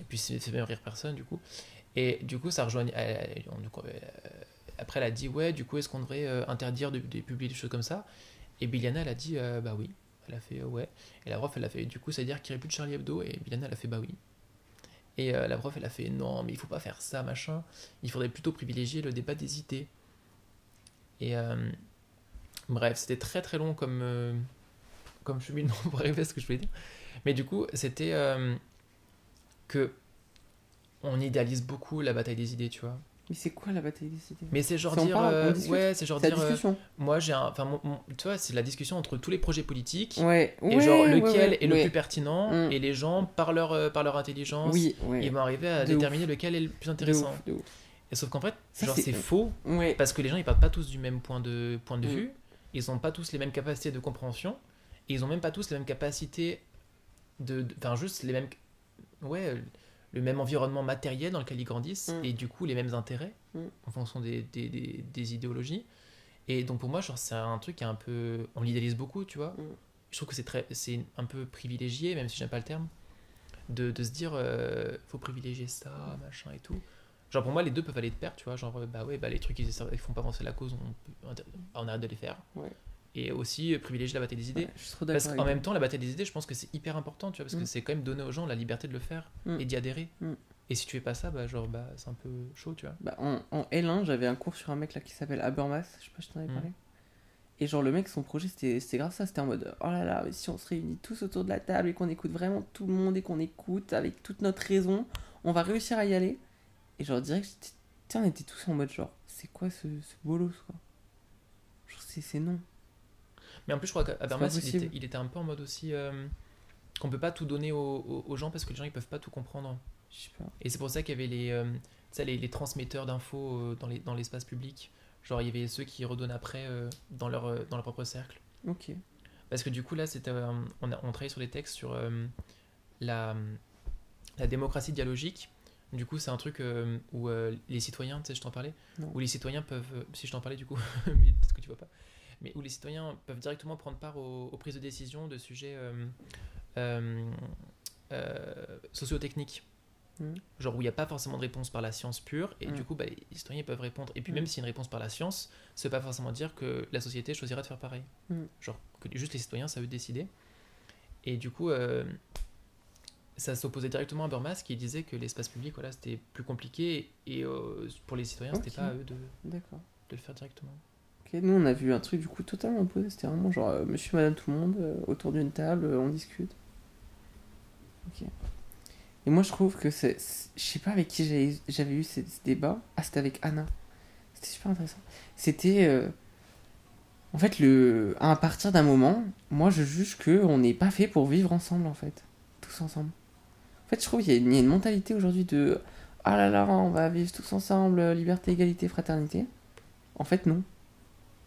Et puis, c'est fait même rire personne, du coup. Et du coup, ça rejoint. euh, après, elle a dit Ouais, du coup, est-ce qu'on devrait euh, interdire de, publier des choses comme ça? Et Biliana, elle a dit euh, Bah oui. Elle a fait Ouais. Et la prof, elle a fait Du coup, ça veut dire qu'il n'y aurait plus de Charlie Hebdo Et Biliana, elle a fait Bah oui. Et euh, la prof, elle a fait Non, mais il faut pas faire ça, machin. Il faudrait plutôt privilégier le débat des idées. Et bref, c'était très très long comme, comme cheminement *laughs* pour arriver à ce que je voulais dire. Mais du coup, c'était que on idéalise beaucoup la bataille des idées, tu vois. Mais c'est quoi la bataille des idées Mais c'est genre dire, parle, euh, ouais, c'est genre dire, euh, discussion. moi j'ai un, enfin, mon- mon- tu vois, c'est la discussion entre tous les projets politiques Ouais, et ouais, genre lequel ouais, est le plus pertinent Mm. et les gens par leur euh, par leur intelligence, Oui, ils vont arriver à De déterminer lequel est le plus De intéressant. ouf, de ouf. Et sauf qu'en fait, Ça, genre c'est- faux parce que les gens ils partent pas tous du même point de point de Mm. vue, ils ont pas tous les mêmes capacités de compréhension et ils ont même pas tous les mêmes capacités de, enfin juste les mêmes, ouais, le même environnement matériel dans lequel ils grandissent Mm. et du coup les mêmes intérêts Mm. en fonction des, des, des, des idéologies. Et donc pour moi, genre c'est un truc qui est un peu, on l'idéalise beaucoup, tu vois. Mm. Je trouve que c'est très, c'est un peu privilégié, même si j'aime pas le terme, de, de se dire, euh, faut privilégier ça, machin et tout. Genre pour moi, les deux peuvent aller de pair, tu vois. Genre, euh, bah ouais, bah les trucs qui font pas avancer la cause, on, peut- on arrête de les faire. Ouais. Et aussi euh, privilégier la bataille des idées. Ouais, je suis trop Parce qu'en même temps, la bataille des idées, je pense que c'est hyper important, tu vois, parce que Mm. c'est quand même donner aux gens la liberté de le faire Mm. et d'y adhérer. Mm. Et si tu fais pas ça, bah genre, bah c'est un peu chaud, tu vois. Bah, en, en L1, j'avais un cours sur un mec là qui s'appelle Habermas, je sais pas si je t'en avais parlé. Et genre, le mec, son projet, c'était c'était grave ça, c'était en mode oh là là, mais si on se réunit tous autour de la table et qu'on écoute vraiment tout le monde et qu'on écoute avec toute notre raison, on va réussir à y aller. Et genre, direct, sais, on était tous en mode genre, c'est quoi ce, ce bolos quoi? Genre, c'est non. Mais en plus, je crois qu'Habermas, pas il était, il était un peu en mode aussi euh, qu'on peut pas tout donner aux, gens parce que les gens ils peuvent pas tout comprendre. Je sais pas. Et c'est pour ça qu'il y avait les, euh, les, les transmetteurs d'infos euh, dans les- dans l'espace public. Genre, il y avait ceux qui redonnent après euh, dans, leur, euh, dans leur propre cercle. Ok. Parce que du coup, là, c'était, on, a, on travaillait sur des textes sur la, la démocratie dialogique. Du coup, c'est un truc euh, où euh, les citoyens, tu sais, je t'en parlais, Non. où les citoyens peuvent, euh, si je t'en parlais du coup, *laughs* mais peut-être que tu vois pas, mais où les citoyens peuvent directement prendre part aux, aux prises de décision de sujets euh, euh, euh, sociotechniques. Mhm. Genre où il n'y a pas forcément de réponse par la science pure, et Mhm. du coup, bah, les citoyens peuvent répondre. Et puis, même s'il y a une réponse par la science, ça veut pas forcément dire que la société choisira de faire pareil. Genre que juste les citoyens, ça veut décider. Et du coup, euh, ça s'opposait directement à Habermas qui disait que l'espace public, voilà, c'était plus compliqué, et euh, pour les citoyens, c'était Ok. pas à eux de le faire directement. Nous on a vu un truc du coup totalement opposé, c'était vraiment genre euh, monsieur, madame, tout le monde euh, autour d'une table, euh, on discute. Et moi je trouve que c'est. Je sais pas avec qui j'avais eu ce, débat. Ah, c'était avec Anna. C'était super intéressant. C'était. En fait, le... à partir d'un moment, moi je juge que on n'est pas fait pour vivre ensemble en fait. Tous ensemble. En fait, je trouve qu'il y, y a une mentalité aujourd'hui de. Ah là là, on va vivre tous ensemble, liberté, égalité, fraternité. En fait, non.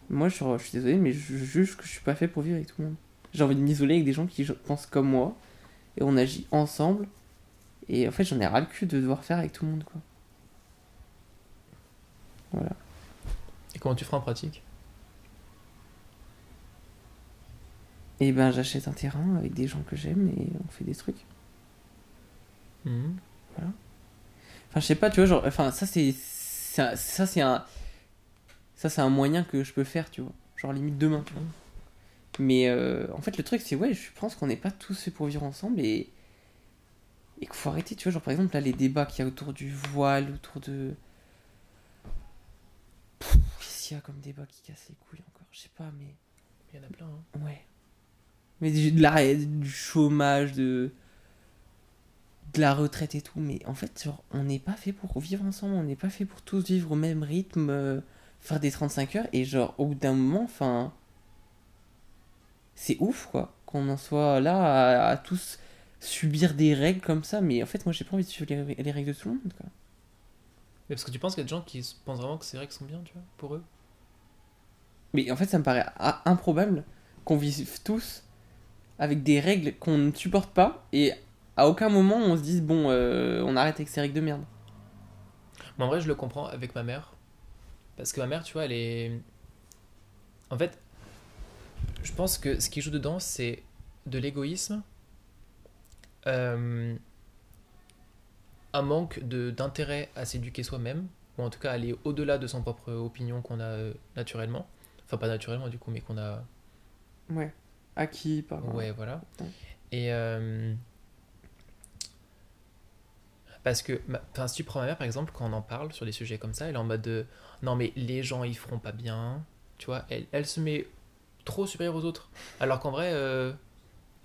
Moi, je, je suis désolé, mais je juge que je suis pas fait pour vivre avec tout le monde. J'ai envie de m'isoler avec des gens qui pensent comme moi, et on agit ensemble. Et en fait, j'en ai ras le cul de devoir faire avec tout le monde, quoi. Voilà. Et comment tu feras en pratique? Et ben j'achète un terrain avec des gens que j'aime et on fait des trucs. Mhm. Enfin, je sais pas, tu vois, genre, enfin, ça c'est. un- Ça c'est un. Ça c'est un moyen que je peux faire, tu vois. Genre limite demain, tu vois. Mais euh, en fait, le truc c'est, ouais, je pense qu'on n'est pas tous faits pour vivre ensemble et. Et qu'il faut arrêter, tu vois, genre par exemple, là, les débats qu'il y a autour du voile, autour de. Qu'est-ce qu'il y a comme débat qui casse les couilles encore? Je sais pas, mais. Il y en a plein. hein. Ouais. Mais du, de la, du chômage, de. de la retraite et tout. Mais en fait, genre, on n'est pas fait pour vivre ensemble. On n'est pas fait pour tous vivre au même rythme, euh, faire des 35 heures. Et genre, au bout d'un moment, enfin. C'est ouf, quoi. Qu'on en soit là à, à tous subir des règles comme ça. Mais en fait, moi, j'ai pas envie de suivre les, les règles de tout le monde, quoi. Mais parce que tu penses qu'il y a des gens qui se- pensent vraiment que ces règles sont bien, tu vois, pour eux? Mais en fait, ça me paraît improbable qu'on vive tous avec des règles qu'on ne supporte pas et à aucun moment on se dise bon, euh, on arrête avec ces règles de merde. Mais en vrai, je le comprends avec ma mère. Parce que ma mère, tu vois, elle est. En fait, je pense que ce qui joue dedans, c'est de l'égoïsme, euh, un manque de- d'intérêt à s'éduquer soi-même, ou en tout cas aller au-delà de son propre opinion qu'on a euh, naturellement. Enfin, pas naturellement du coup, mais qu'on a. Ouais. Acquis par. Ouais, voilà. Ouais. Et. euh, Parce que, enfin, si tu prends ma mère par exemple, quand on en parle sur des sujets comme ça, elle est en mode de non, mais les gens ils feront pas bien, tu vois, elle, se met trop supérieure aux autres. Alors qu'en vrai, euh,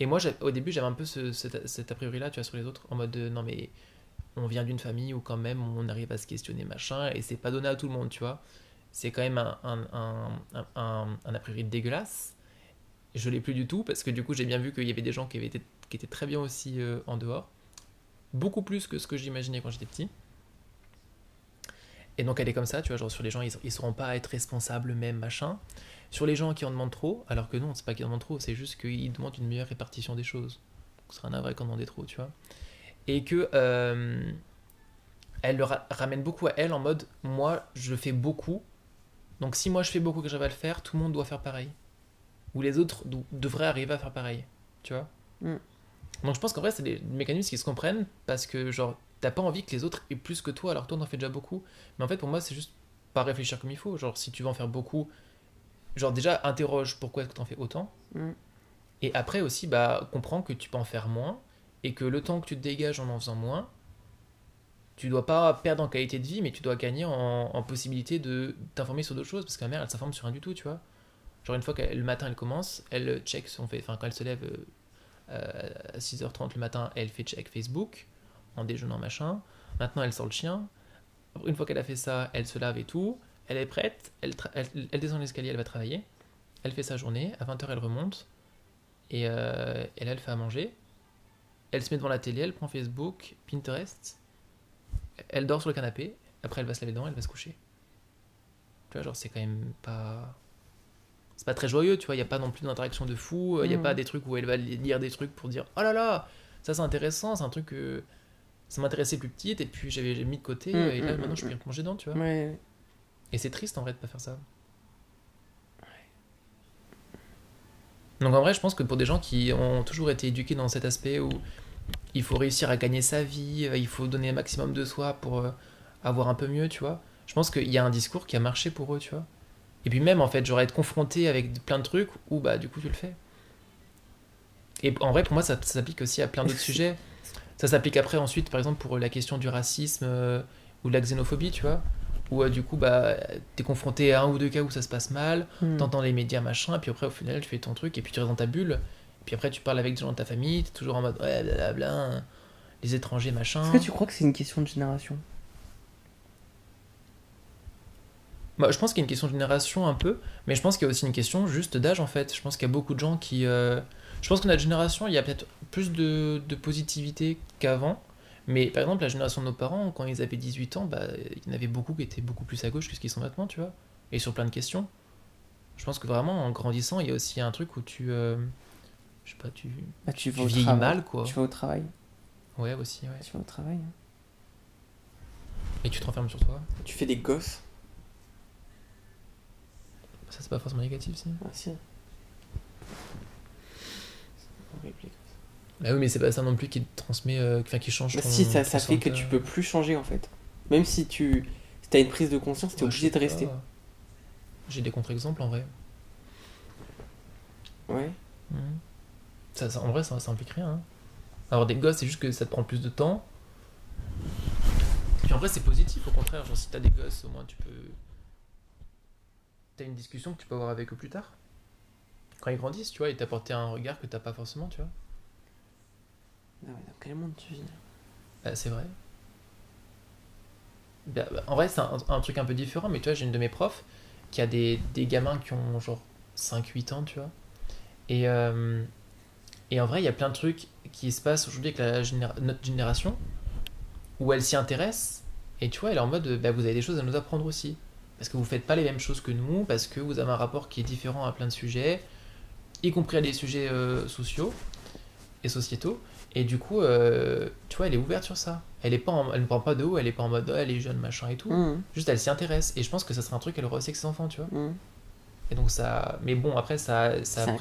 et moi au début j'avais un peu ce, cet, a priori là, tu vois, sur les autres, en mode de non, mais on vient d'une famille où quand même on arrive à se questionner machin, et c'est pas donné à tout le monde, tu vois. C'est quand même un, a priori dégueulasse. Je l'ai plus du tout parce que du coup j'ai bien vu qu'il y avait des gens qui étaient très bien aussi euh, en dehors. Beaucoup plus que ce que j'imaginais quand j'étais petit. Et donc elle est comme ça, tu vois, genre sur les gens, ils, ils sauront pas être responsables même, machin. Sur les gens qui en demandent trop, alors que non, c'est pas qu'ils en demandent trop, c'est juste qu'ils demandent une meilleure répartition des choses. Ce serait un vrai qu'on demandait trop, tu vois. Et que euh, elle le ra- ramène beaucoup à elle en mode, moi je fais beaucoup, donc si moi je fais beaucoup que j'arrive à le faire, tout le monde doit faire pareil. Ou les autres devraient arriver à faire pareil, tu vois. Mm. Donc je pense qu'en vrai c'est des mécanismes qui se comprennent parce que genre t'as pas envie que les autres aient plus que toi alors que toi t'en fais déjà beaucoup. Mais en fait pour moi c'est juste pas réfléchir comme il faut. Genre si tu veux en faire beaucoup, genre déjà interroge pourquoi est-ce que t'en fais autant. Mm. Et après aussi bah comprends que tu peux en faire moins et que le temps que tu te dégages en en faisant moins, tu dois pas perdre en qualité de vie mais tu dois gagner en, en possibilité de t'informer sur d'autres choses parce que ma mère elle s'informe sur rien du tout tu vois. Genre une fois que le matin elle commence, elle check son fait, enfin quand elle se lève euh, à 6h30 le matin, elle fait check Facebook en déjeunant machin. Maintenant elle sort le chien. Une fois qu'elle a fait ça, elle se lave et tout. Elle est prête, elle, descend l'escalier, elle va travailler. Elle fait sa journée, à 20h elle remonte. Et, euh, et là elle fait à manger. Elle se met devant la télé, elle prend Facebook, Pinterest. Elle dort sur le canapé. Après elle va se laver les dents, elle va se coucher. Tu vois, genre c'est quand même pas c'est pas très joyeux, tu vois, il n'y a pas non plus d'interaction de fou, il n'y a Mhm. pas des trucs où elle va li- lire des trucs pour dire oh là là, ça c'est intéressant, c'est un truc que ça m'intéressait plus petite et puis j'avais mis de côté Mhm, et là mhm, maintenant je peux y replonger dedans, tu vois. Ouais. Et c'est triste en vrai de pas faire ça. Donc en vrai, je pense que pour des gens qui ont toujours été éduqués dans cet aspect où il faut réussir à gagner sa vie, euh, il faut donner un maximum de soi pour euh, avoir un peu mieux, tu vois. Je pense qu'il y a un discours qui a marché pour eux, tu vois. Et puis même en fait, j'aurais être confronté avec plein de trucs où bah du coup tu le fais. Et en vrai, pour moi, ça, ça s'applique aussi à plein d'autres *laughs* sujets. Ça s'applique après ensuite, par exemple, pour la question du racisme euh, ou de la xénophobie, tu vois. Où euh, du coup, bah, t'es confronté à un ou deux cas où ça se passe mal, Hmm. t'entends les médias, machin, et puis après, au final, tu fais ton truc, et puis tu restes dans ta bulle. Puis après, tu parles avec des gens de ta famille, t'es toujours en mode, ouais, blablabla, les étrangers, machin. Est-ce que tu crois que c'est une question de génération? Bah, je pense qu'il y a une question de génération un peu, mais je pense qu'il y a aussi une question juste d'âge en fait. Je pense qu'il y a beaucoup de gens qui. euh, Je pense que notre génération, il y a peut-être plus de, de positivité qu'avant. Mais par exemple, la génération de nos parents, quand ils avaient 18 ans, bah, il y en avait beaucoup qui étaient beaucoup plus à gauche que ce qu'ils sont maintenant, tu vois. Et sur plein de questions. Je pense que vraiment, en grandissant, il y a aussi un truc où tu. euh, Je sais pas, tu, bah, tu, tu vieillis travail. mal, quoi. Tu vas au travail. Ouais, aussi, ouais. Tu vas au travail. hein. Et tu te renfermes sur toi. Tu fais des gosses. Ça, c'est pas forcément négatif, si. Ah, si. Bah oui, mais c'est pas ça non plus qui te transmet, euh, enfin qui change. Bah ton- si, ça, ton ça fait que tu peux plus changer en fait. Même si tu si as une prise de conscience, t'es ouais, obligé de rester. J'ai des contre-exemples en vrai. Ouais. Ça, ça- en vrai, ça, ça implique rien. hein. Alors, des gosses, c'est juste que ça te prend plus de temps. Puis en vrai, c'est positif, au contraire. Genre, si t'as des gosses, au moins tu peux. T'as une discussion que tu peux avoir avec eux plus tard. Quand ils grandissent, tu vois, et t'apporter un regard que t'as pas forcément, tu vois. Ah ouais, dans quel monde tu vis Bah, c'est vrai. Bah, bah, en vrai, c'est un, un truc un peu différent, mais tu vois, j'ai une de mes profs qui a des, des gamins qui ont genre 5-8 ans, tu vois. Et, euh, et en vrai, il y a plein de trucs qui se passent aujourd'hui avec la généra- notre génération où elle s'y intéresse. Et tu vois, elle est en mode, bah, vous avez des choses à nous apprendre aussi. Parce que vous faites pas les mêmes choses que nous, parce que vous avez un rapport qui est différent à plein de sujets, y compris à des sujets euh, sociaux et sociétaux. Et du coup, euh, tu vois, elle est ouverte sur ça. Elle est pas, en- elle ne prend pas de haut, elle est pas en mode, oh, elle est jeune, machin et tout. Mmh, Juste, elle s'y intéresse. Et je pense que ça serait un truc qu'elle aurait aussi avec ses enfants, tu vois. mmh. Et donc ça, mais bon, après ça, ça C'est un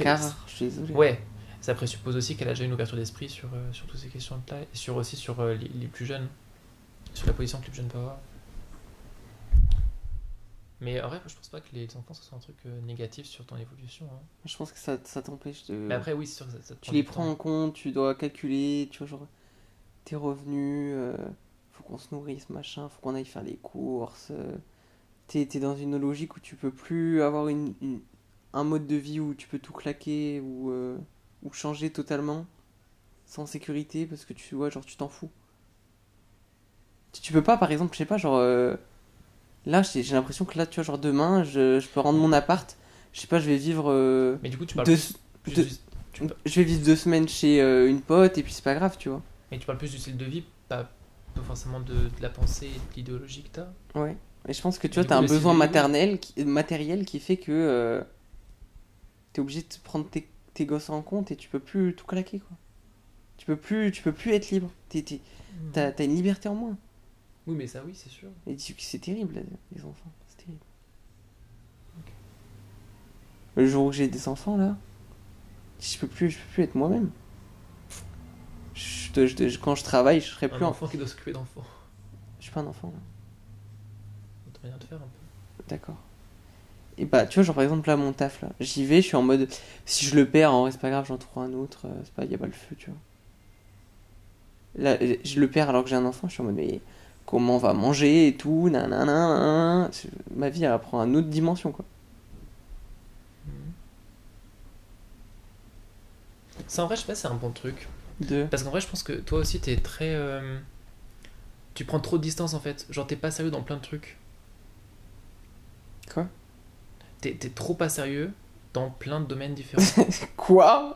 je suis. Ouais, ça présuppose aussi qu'elle a déjà une ouverture d'esprit sur, euh, sur toutes ces questions-là, et sur aussi sur les, les plus jeunes, sur la position que les plus jeunes peuvent avoir. Mais en vrai, je pense pas que les enfants ce soit un truc euh, négatif sur ton évolution. hein. Je pense que ça, ça t'empêche de. Mais après, oui, c'est sûr que ça, ça te tu prend les prends temps. en compte, tu dois calculer, tu vois, genre, tes revenus, euh, faut qu'on se nourrisse, machin, faut qu'on aille faire les courses. euh, T'es t'es dans une logique où tu peux plus avoir une, une- un mode de vie où tu peux tout claquer ou, euh, ou changer totalement sans sécurité parce que tu vois, genre, tu t'en fous. Tu, tu peux pas, par exemple, je sais pas, genre, là, j'ai l'impression que là, tu vois, genre, demain, je, je peux rendre mon appart, je sais pas, je vais vivre. euh, Mais du coup, tu parles deux- plus, deux- tu je vais vivre deux semaines chez euh, une pote et puis c'est pas grave, tu vois. mais tu parles plus du style de vie, pas, pas forcément de, de la pensée et de l'idéologie que t'as. Ouais. Et je pense que tu vois, t'as un besoin maternel, qui, matériel qui fait que euh, t'es obligé de prendre tes, tes gosses en compte et tu peux plus tout claquer, quoi. Tu peux plus, tu peux plus être libre. T'es- T'as t'as une liberté en moins. Oui, mais ça, oui, c'est sûr. Et c'est terrible, les- enfants. C'est terrible. Le jour où j'ai des enfants, là, je peux plus, je peux plus être moi-même. Je quand je travaille, je serai Un plus en... enfant qui doit s'occuper d'enfants. Je suis pas un enfant, là. Manière de faire un peu. D'accord. Et bah, tu vois, genre par exemple, là, mon taf, là, j'y vais, je suis en mode, si je le perds, en vrai, c'est pas grave, j'en trouve un autre, euh, c'est pas, y a pas le feu, tu vois. Là, je le perds alors que j'ai un enfant, je suis en mode, mais comment on va manger et tout, nanana, Ma vie, elle prend une autre dimension, quoi. Ça, en vrai, je sais pas, c'est un bon truc. De... Parce qu'en vrai, je pense que toi aussi, t'es très. euh, Tu prends trop de distance en fait. Genre, t'es pas sérieux dans plein de trucs. Quoi? T'es trop pas sérieux dans plein de domaines différents. *laughs* Quoi?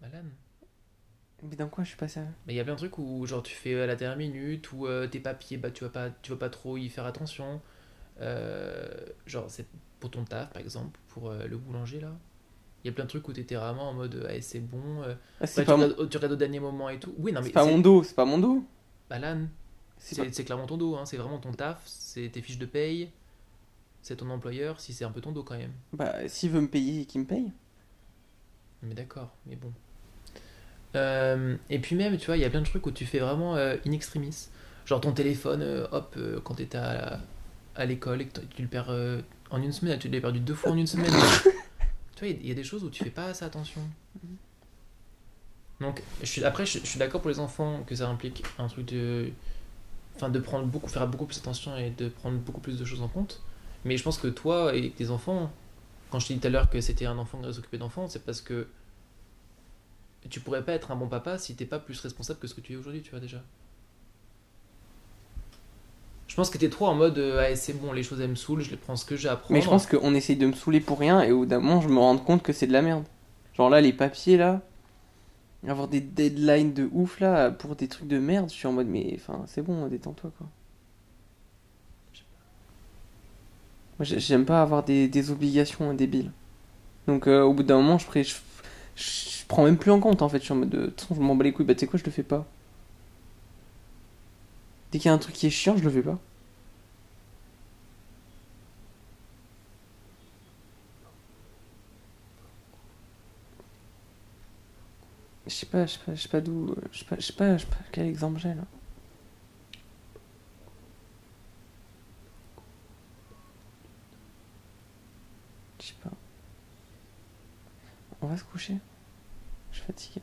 Malade. Mais dans quoi je suis pas sérieux Mais il y a plein de trucs où, genre, tu fais à la dernière minute, ou euh, tes papiers, bah, tu vas pas, tu vas pas trop y faire attention. Euh, genre, c'est pour ton taf, par exemple, pour euh, le boulanger là. Il y a plein de trucs où t'étais vraiment en mode, ah, c'est bon. euh, Ah, C'est ouais, pas, tu, mon... regardes, tu regardes au dernier moment et tout. Oui, non, mais c'est pas mon dos, c'est pas mon dos. Bah, là, C'est pas- clairement ton dos, hein. c'est vraiment ton taf, c'est tes fiches de paye, c'est ton employeur, si c'est un peu ton dos quand même. Bah, s'il veut me payer qu'il me paye. Mais d'accord, mais bon. Euh, et puis même, tu vois, il y a plein de trucs où tu fais vraiment euh, in extremis. Genre ton téléphone, euh, hop, euh, quand t'étais à, à l'école et que tu le perds en une semaine, tu l'as perdu deux fois en une semaine. *laughs* tu vois, il y a- il y, a des choses où tu fais pas assez attention. Donc, je suis, après, je, je suis d'accord pour les enfants que ça implique un truc de. Enfin, de prendre beaucoup, faire beaucoup plus attention et de prendre beaucoup plus de choses en compte. Mais je pense que toi et tes enfants, quand je t'ai dit tout à l'heure que c'était un enfant qui s'occuper d'enfants, c'est parce que tu pourrais pas être un bon papa si t'es pas plus responsable que ce que tu es aujourd'hui, tu vois déjà. Je pense que t'es trop en mode euh, ah, c'est bon, les choses elles me saoulent, je les prends ce que j'ai à apprendre. Mais je pense qu'on essaye de me saouler pour rien et au bout d'un moment, je me rends compte que c'est de la merde. Genre là, les papiers là, avoir des deadlines de ouf là pour des trucs de merde, je suis en mode mais enfin c'est bon, détends-toi quoi. Moi j'ai- j'aime pas avoir des, des obligations débiles. Donc euh, au bout d'un moment, je, pré- je, je prends même plus en compte en fait. Je suis en mode de toute façon, je m'en bats les couilles, bah tu sais quoi, je le fais pas. Dès qu'il y a un truc qui est chiant, je le fais pas. Je sais pas, je sais pas, je sais pas d'où. Je sais pas, je sais pas, je sais pas quel exemple j'ai là. On va se coucher. Je suis fatigué.